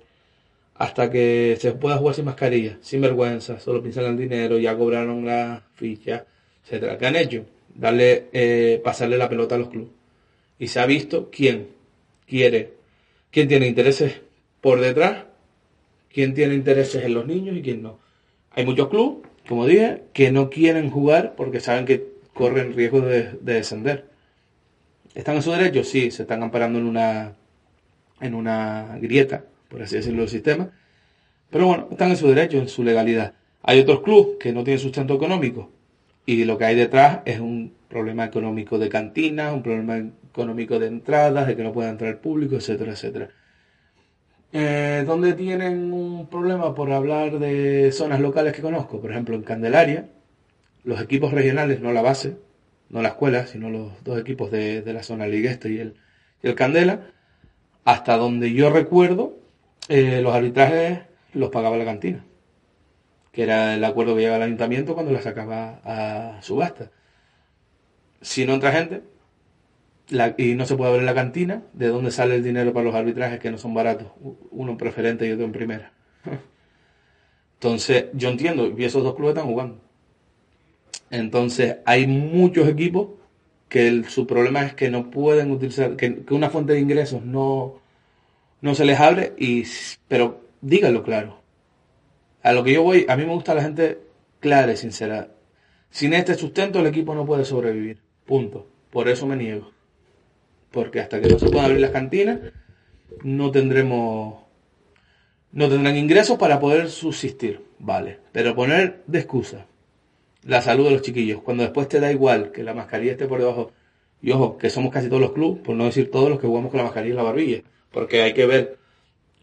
hasta que se pueda jugar sin mascarilla, sin vergüenza, solo piensan en dinero, ya cobraron la ficha, etcétera. ¿Qué han hecho? Darle, eh, pasarle la pelota a los clubes. Y se ha visto quién quiere, quién tiene intereses por detrás, quién tiene intereses en los niños y quién no. Hay muchos clubes, como dije, que no quieren jugar porque saben que corren riesgo de descender. ¿Están en su derecho? Sí, se están amparando en una, en una grieta por así decirlo, el sistema. Pero bueno, están en su derecho, en su legalidad. Hay otros clubes que no tienen sustento económico y lo que hay detrás es un problema económico de cantinas, un problema económico de entradas, de que no pueda entrar el público, etcétera, etcétera. Eh, ¿Dónde tienen un problema por hablar de zonas locales que conozco? Por ejemplo, en Candelaria, los equipos regionales, no la base, no la escuela, sino los dos equipos de, la zona Ligueste y el, y el Candela, hasta donde yo recuerdo, eh, los arbitrajes los pagaba la cantina, que era el acuerdo que llegaba el ayuntamiento cuando la sacaba a subasta. Si no entra gente, y no se puede abrir la cantina, ¿de dónde sale el dinero para los arbitrajes que no son baratos? Uno en preferente y otro en primera. [laughs] Entonces, yo entiendo, y esos dos clubes están jugando. Entonces, hay muchos equipos que su problema es que no pueden utilizar, que, una fuente de ingresos no, no se les abre, y, pero díganlo claro. A lo que yo voy, a mí me gusta la gente clara y sincera. Sin este sustento el equipo no puede sobrevivir. Punto. Por eso me niego porque hasta que no se puedan abrir las cantinas, no tendremos, no tendrán ingresos para poder subsistir, vale. Pero poner de excusa la salud de los chiquillos, cuando después te da igual que la mascarilla esté por debajo, y ojo, que somos casi todos los clubes, por no decir todos los que jugamos con la mascarilla en la barbilla, porque hay que ver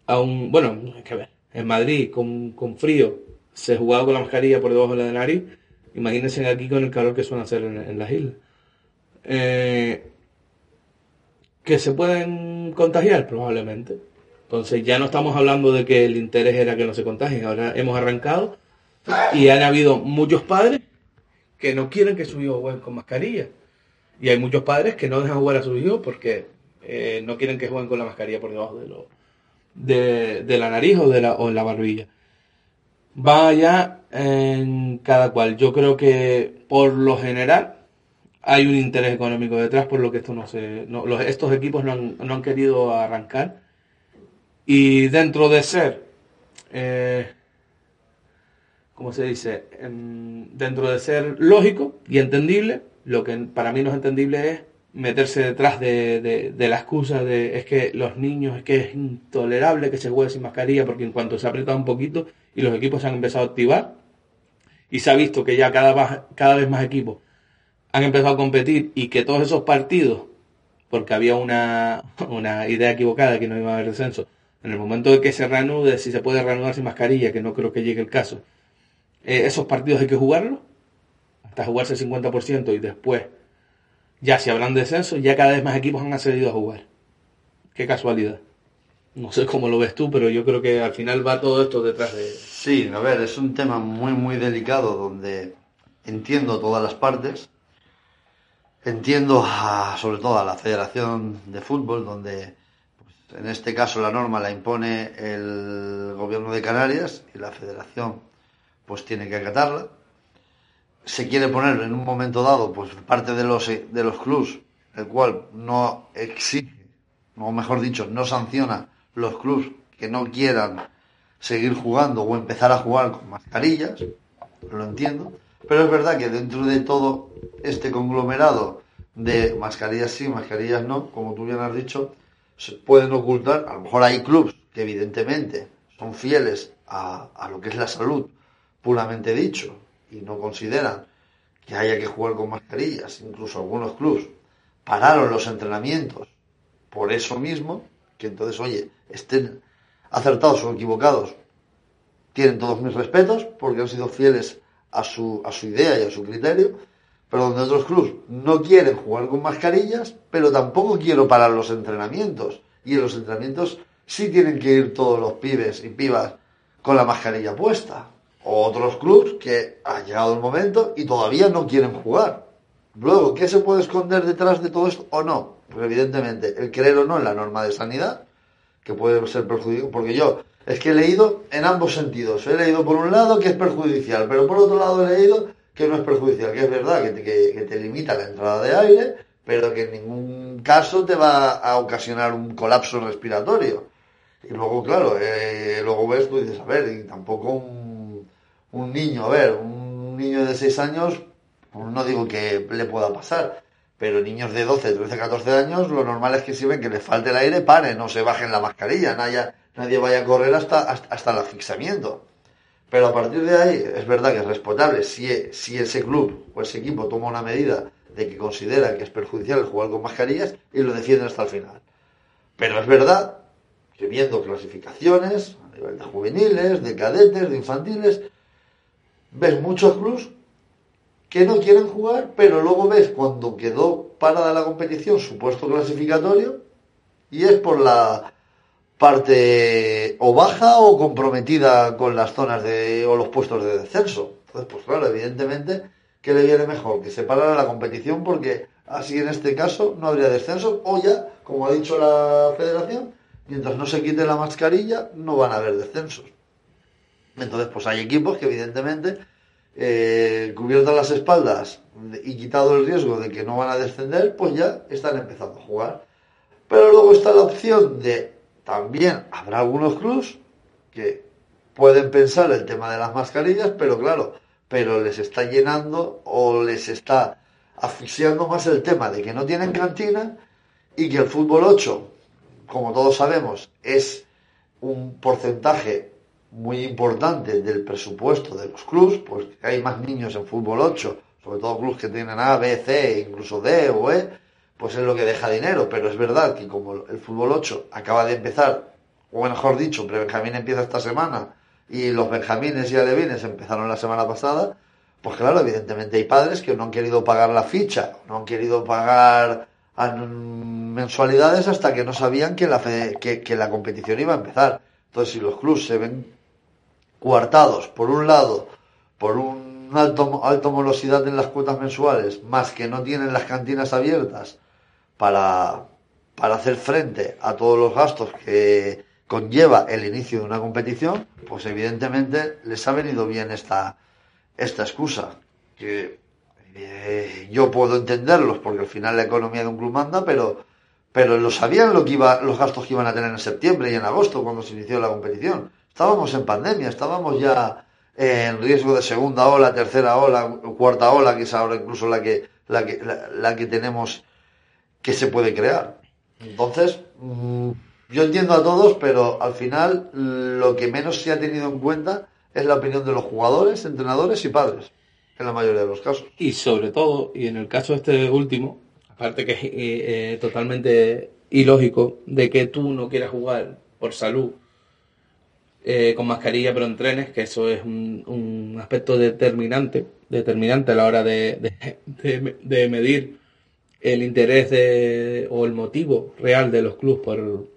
a un, bueno, hay que ver, en Madrid con, con frío se jugaba con la mascarilla por debajo de la nariz, imagínense aquí con el calor que suele hacer en, en las islas. Eh, que se pueden contagiar probablemente. Entonces ya no estamos hablando de que el interés era que no se contagien, ahora hemos arrancado y han habido muchos padres que no quieren que sus hijos jueguen con mascarilla. Y hay muchos padres que no dejan jugar a sus hijos porque eh, no quieren que jueguen con la mascarilla por debajo de, lo, de, la nariz o, de la, o en la barbilla. Vaya en cada cual. Yo creo que por lo general hay un interés económico detrás, por lo que esto no se, estos equipos no han, querido arrancar. Y dentro de ser, eh, ¿cómo se dice? dentro de ser lógico y entendible, lo que para mí no es entendible es meterse detrás de, la excusa de es que los niños, es que es intolerable que se juegue sin mascarilla, porque en cuanto se ha apretado un poquito y los equipos se han empezado a activar, y se ha visto que ya cada, cada vez más equipos han empezado a competir y que todos esos partidos, porque había una, una idea equivocada que no iba a haber descenso, en el momento de que se reanude, si se puede reanudar sin mascarilla, que no creo que llegue el caso, eh, esos partidos hay que jugarlos, hasta jugarse el 50% y después, ya si hablan de descenso, ya cada vez más equipos han accedido a jugar. Qué casualidad. No sé cómo lo ves tú, pero yo creo que al final va todo esto detrás de... Sí, a ver, es un tema muy, muy delicado donde entiendo todas las partes, Entiendo sobre todo a la Federación de Fútbol, donde pues, en este caso la norma la impone el gobierno de Canarias y la Federación pues tiene que acatarla. Se quiere poner en un momento dado pues parte de los, de los clubs, el cual no exige, o mejor dicho, no sanciona los clubs que no quieran seguir jugando o empezar a jugar con mascarillas, lo entiendo, pero es verdad que dentro de todo este conglomerado de mascarillas sí, mascarillas no, como tú bien has dicho, se pueden ocultar. A lo mejor hay clubes que evidentemente son fieles a, a lo que es la salud, puramente dicho, y no consideran que haya que jugar con mascarillas. Incluso algunos clubes pararon los entrenamientos por eso mismo, que entonces, oye, estén acertados o equivocados, tienen todos mis respetos porque han sido fieles a su, a su idea y a su criterio, pero donde otros clubes no quieren jugar con mascarillas, pero tampoco quiero parar los entrenamientos. Y en los entrenamientos sí tienen que ir todos los pibes y pibas con la mascarilla puesta. Otros clubes que ha llegado el momento y todavía no quieren jugar. Luego, ¿qué se puede esconder detrás de todo esto o no? Pues evidentemente, el creer o no en la norma de sanidad, que puede ser perjudicial, porque yo es que he leído en ambos sentidos. He leído por un lado que es perjudicial, pero por otro lado he leído que no es perjudicial, que es verdad que te, que, te limita la entrada de aire, pero que en ningún caso te va a ocasionar un colapso respiratorio. Y luego, claro, eh, luego ves, tú dices, a ver, y tampoco un, un niño, a ver, un niño de 6 años, pues no digo que le pueda pasar, pero niños de 12, 13, 14 años, lo normal es que si ven que le falte el aire, paren, no se bajen la mascarilla, nadie, nadie vaya a correr hasta, hasta, el asfixiamiento. Pero a partir de ahí, es verdad que es respetable si, si ese club o ese equipo toma una medida de que considera que es perjudicial jugar con mascarillas y lo defienden hasta el final. Pero es verdad que viendo clasificaciones a nivel de juveniles, de cadetes, de infantiles, ves muchos clubs que no quieren jugar, pero luego ves cuando quedó parada la competición su puesto clasificatorio y es por la parte o baja o comprometida con las zonas de o los puestos de descenso. Entonces, pues claro, evidentemente que le viene mejor que se parara la competición porque así en este caso no habría descenso o ya, como ha dicho la federación, mientras no se quite la mascarilla no van a haber descensos. Entonces, pues hay equipos que evidentemente, eh, cubiertas las espaldas y quitado el riesgo de que no van a descender, pues ya están empezando a jugar. Pero luego está la opción de, también habrá algunos clubs que pueden pensar el tema de las mascarillas, pero claro, pero les está llenando o les está asfixiando más el tema de que no tienen cantina y que el fútbol 8, como todos sabemos, es un porcentaje muy importante del presupuesto de los clubs, pues hay más niños en fútbol 8, sobre todo clubs que tienen A, B, C, incluso D o E, pues es lo que deja dinero, pero es verdad que como el fútbol 8 acaba de empezar, o mejor dicho, Benjamín empieza esta semana y los benjamines y alevines empezaron la semana pasada, pues claro, evidentemente hay padres que no han querido pagar la ficha, no han querido pagar mensualidades hasta que no sabían que la, que, que la competición iba a empezar. Entonces, si los clubes se ven coartados, por un lado, por un alto, alto morosidad en las cuotas mensuales, más que no tienen las cantinas abiertas para, para hacer frente a todos los gastos que, conlleva el inicio de una competición, pues evidentemente les ha venido bien esta, esta excusa. Que eh, yo puedo entenderlos porque al final la economía de un club manda, pero, pero lo sabían lo que iba, los gastos que iban a tener en septiembre y en agosto cuando se inició la competición. Estábamos en pandemia, estábamos ya en riesgo de segunda ola, tercera ola, cuarta ola, que es ahora incluso la que, la que, la, que tenemos que se puede crear. Entonces, mm, yo entiendo a todos, pero al final lo que menos se ha tenido en cuenta es la opinión de los jugadores, entrenadores y padres, en la mayoría de los casos. Y sobre todo, y en el caso este último, aparte que es eh, eh, totalmente ilógico de que tú no quieras jugar por salud eh, con mascarilla pero entrenes, que eso es un, aspecto determinante, determinante a la hora de, de medir el interés de, o el motivo real de los clubes por,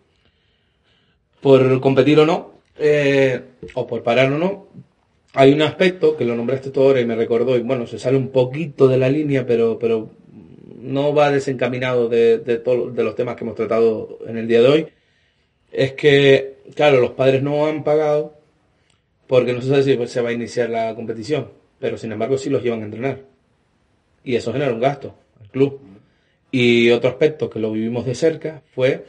por competir o no, eh, o por parar o no, hay un aspecto que lo nombraste tú ahora y me recordó, y bueno, se sale un poquito de la línea, pero, pero no va desencaminado de, de, de los temas que hemos tratado en el día de hoy, es que, claro, los padres no han pagado porque no se sabe si se va a iniciar la competición, pero sin embargo sí los llevan a entrenar. Y eso genera un gasto al club. Y otro aspecto que lo vivimos de cerca fue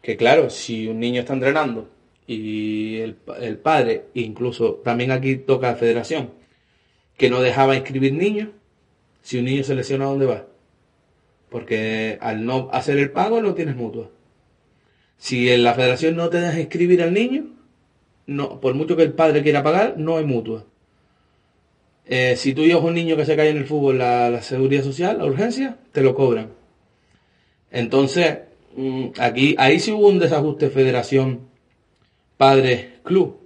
que claro, si un niño está entrenando y el, el padre, incluso también aquí toca la federación, que no dejaba inscribir niños, si un niño se lesiona, ¿a dónde va? Porque al no hacer el pago no tienes mutua. Si en la federación no te deja inscribir al niño, no, por mucho que el padre quiera pagar, no hay mutua. Eh, si tú llevas un niño que se cae en el fútbol, la, la seguridad social, la urgencia, te lo cobran. Entonces, Mm, aquí, ahí sí hubo un desajuste federación padre-club,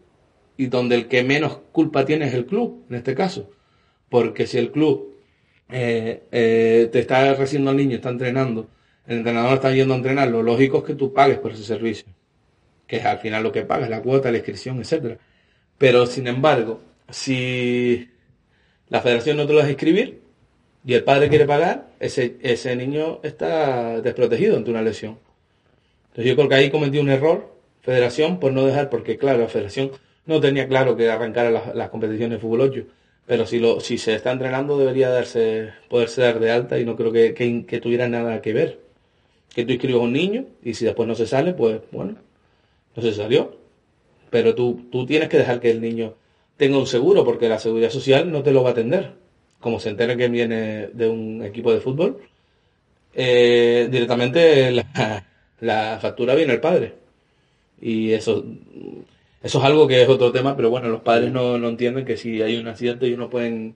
y donde el que menos culpa tiene es el club, en este caso. Porque si el club eh, eh, te está recibiendo al niño, está entrenando, el entrenador está yendo a entrenar, lo lógico es que tú pagues por ese servicio, que es al final lo que pagas, la cuota, la inscripción, etcétera. Pero sin embargo, si la federación no te lo deja inscribir, y el padre quiere pagar, ese, ese niño está desprotegido ante una lesión. Entonces yo creo que ahí cometió un error, Federación, por no dejar, porque claro, la Federación no tenía claro que arrancara las, competiciones de fútbol 8, pero si, lo, si se está entrenando debería darse, poderse dar de alta y no creo que, que, tuviera nada que ver. Que tú inscribas a un niño y si después no se sale, pues bueno, no se salió. Pero tú, tú tienes que dejar que el niño tenga un seguro porque la seguridad social no te lo va a atender como se entera que viene de un equipo de fútbol, eh, directamente la, factura viene el padre. Y eso, eso es algo que es otro tema, pero bueno, los padres no, no entienden que si hay un accidente ellos no pueden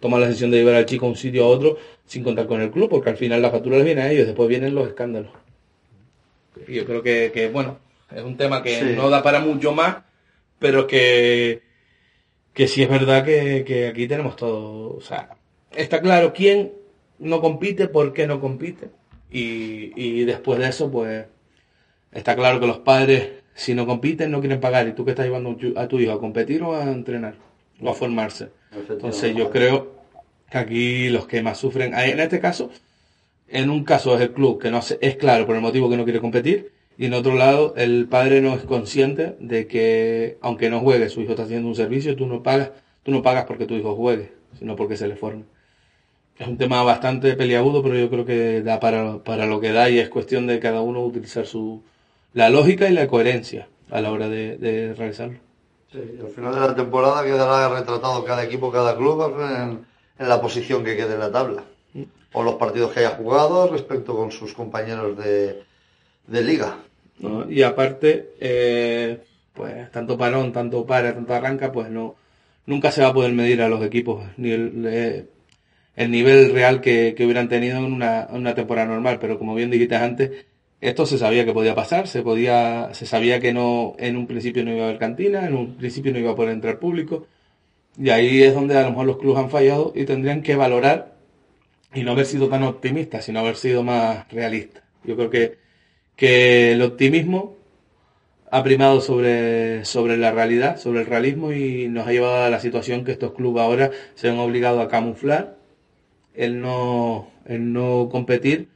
tomar la decisión de llevar al chico a un sitio a otro sin contar con el club, porque al final la factura les viene a ellos, después vienen los escándalos. Y yo creo que, que bueno, es un tema que Sí. no da para mucho más, pero que, que sí es verdad que, que aquí tenemos todo, o sea, está claro quién no compite, por qué no compite, y, y después de eso, pues, está claro que los padres, si no compiten, no quieren pagar, y tú que estás llevando a tu hijo a competir o a entrenar, o a formarse. Entonces yo creo que aquí los que más sufren, en este caso, en un caso es el club que no es claro por el motivo que no quiere competir y en otro lado el padre no es consciente de que aunque no juegue su hijo está haciendo un servicio, tú no pagas, tú no pagas porque tu hijo juegue, sino porque se le forme. Es un tema bastante peliagudo, pero yo creo que da para, para lo que da y es cuestión de cada uno utilizar su la lógica y la coherencia a la hora de, de realizarlo. Sí, al final de la temporada quedará retratado cada equipo, cada club en, en la posición que quede en la tabla. O los partidos que haya jugado respecto con sus compañeros de, de liga. ¿no? Y aparte, eh, pues tanto parón, tanto para, tanto arranca, pues no, nunca se va a poder medir a los equipos ni el, eh, el nivel real que, que hubieran tenido en una, en una temporada normal. Pero como bien dijiste antes, esto se sabía que podía pasar, se podía, se sabía que no, en un principio no iba a haber cantina, en un principio no iba a poder entrar público. Y ahí es donde a lo mejor los clubes han fallado y tendrían que valorar y no haber sido tan optimistas, sino haber sido más realistas. Yo creo que, que el optimismo ha primado sobre, sobre la realidad, sobre el realismo y nos ha llevado a la situación que estos clubes ahora se han obligado a camuflar el no, el no competir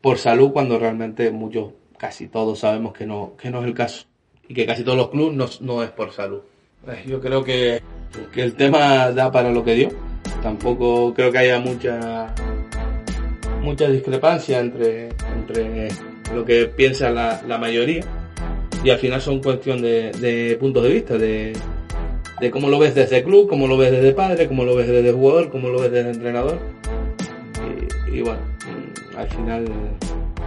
por salud cuando realmente muchos, casi todos sabemos que no, que no es el caso y que casi todos los clubes no, no es por salud. Eh, Yo creo que, que el tema da para lo que dio. Tampoco creo que haya mucha mucha discrepancia entre, entre lo que piensa la, la mayoría y al final son cuestión de, de puntos de vista, de, de cómo lo ves desde el club, cómo lo ves desde padre, cómo lo ves desde jugador, cómo lo ves desde entrenador. Y, y bueno, al final,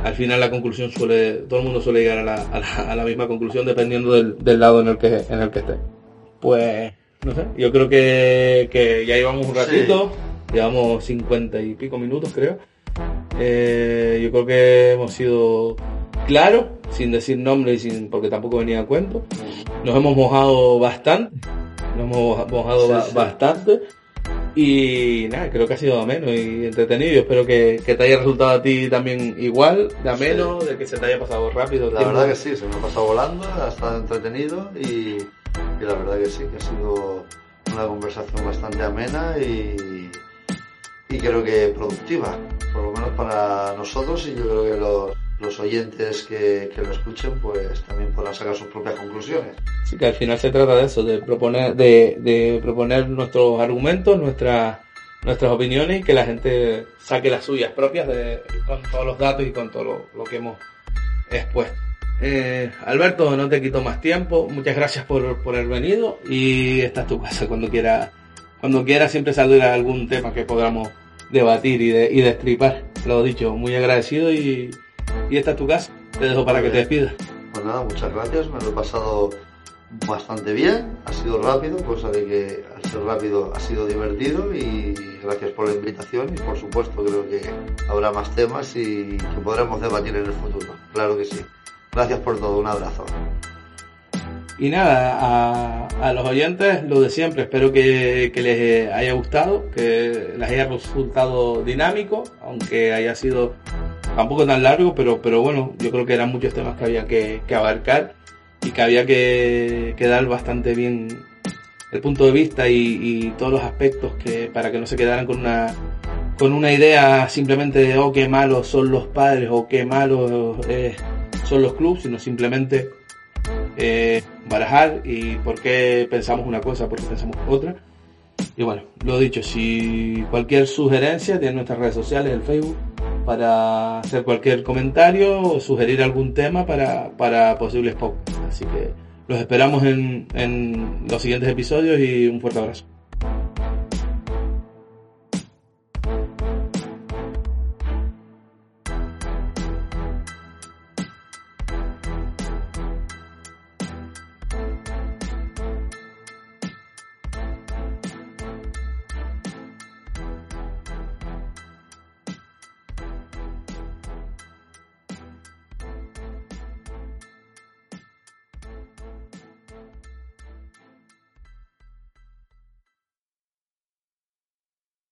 al final la conclusión suele, todo el mundo suele llegar a la, a la, a la misma conclusión dependiendo del, del lado en el que, en el que esté. Pues, no sé, yo creo que, que ya llevamos un ratito, llevamos cincuenta y pico minutos creo. Eh, yo creo que hemos sido claros, sin decir nombre y sin, porque tampoco venía a cuento. Nos hemos mojado bastante, nos hemos mojado Sí, ba- sí. bastante. Y nada, creo que ha sido ameno y entretenido. Yo espero que, que te haya resultado a ti también igual, de ameno, de que se te haya pasado rápido. La verdad que sí, se me ha pasado volando, ha estado entretenido y, y la verdad que sí, que ha sido una conversación bastante amena y, y creo que productiva, por lo menos para nosotros y yo creo que los, los oyentes que, que lo escuchen pues también podrán sacar sus propias conclusiones. Así que al final se trata de eso, de proponer, de, proponer nuestros argumentos, nuestras nuestras opiniones y que la gente saque las suyas propias de, con todos los datos y con todo lo, lo que hemos expuesto. Eh, Alberto, no te quito más tiempo. Muchas gracias por, por haber venido y esta es tu casa cuando quiera, cuando quiera siempre saldrá algún tema que podamos debatir y, de, y destripar. Lo dicho, muy agradecido y, y esta es tu casa. Te dejo para que te despidas. Pues nada, muchas gracias, me lo he pasado bastante bien, ha sido rápido, cosa de que al ser rápido ha sido divertido y gracias por la invitación y por supuesto creo que habrá más temas y que podremos debatir en el futuro, claro que sí. Gracias por todo, un abrazo. Y nada, a, a los oyentes lo de siempre, espero que, que les haya gustado, que les haya resultado dinámico, aunque haya sido tampoco tan largo, pero, pero bueno, yo creo que eran muchos temas que había que, que abarcar y que había que, que dar bastante bien el punto de vista y, todos los aspectos que para que no se quedaran con una con una idea simplemente de oh qué malos son los padres o qué malos eh, son los clubes, sino simplemente eh, barajar y por qué pensamos una cosa, por qué pensamos otra. Y bueno, lo dicho, si cualquier sugerencia tiene nuestras redes sociales, el Facebook, para hacer cualquier comentario o sugerir algún tema para, para posibles podcasts. Así que los esperamos en, en los siguientes episodios y un fuerte abrazo.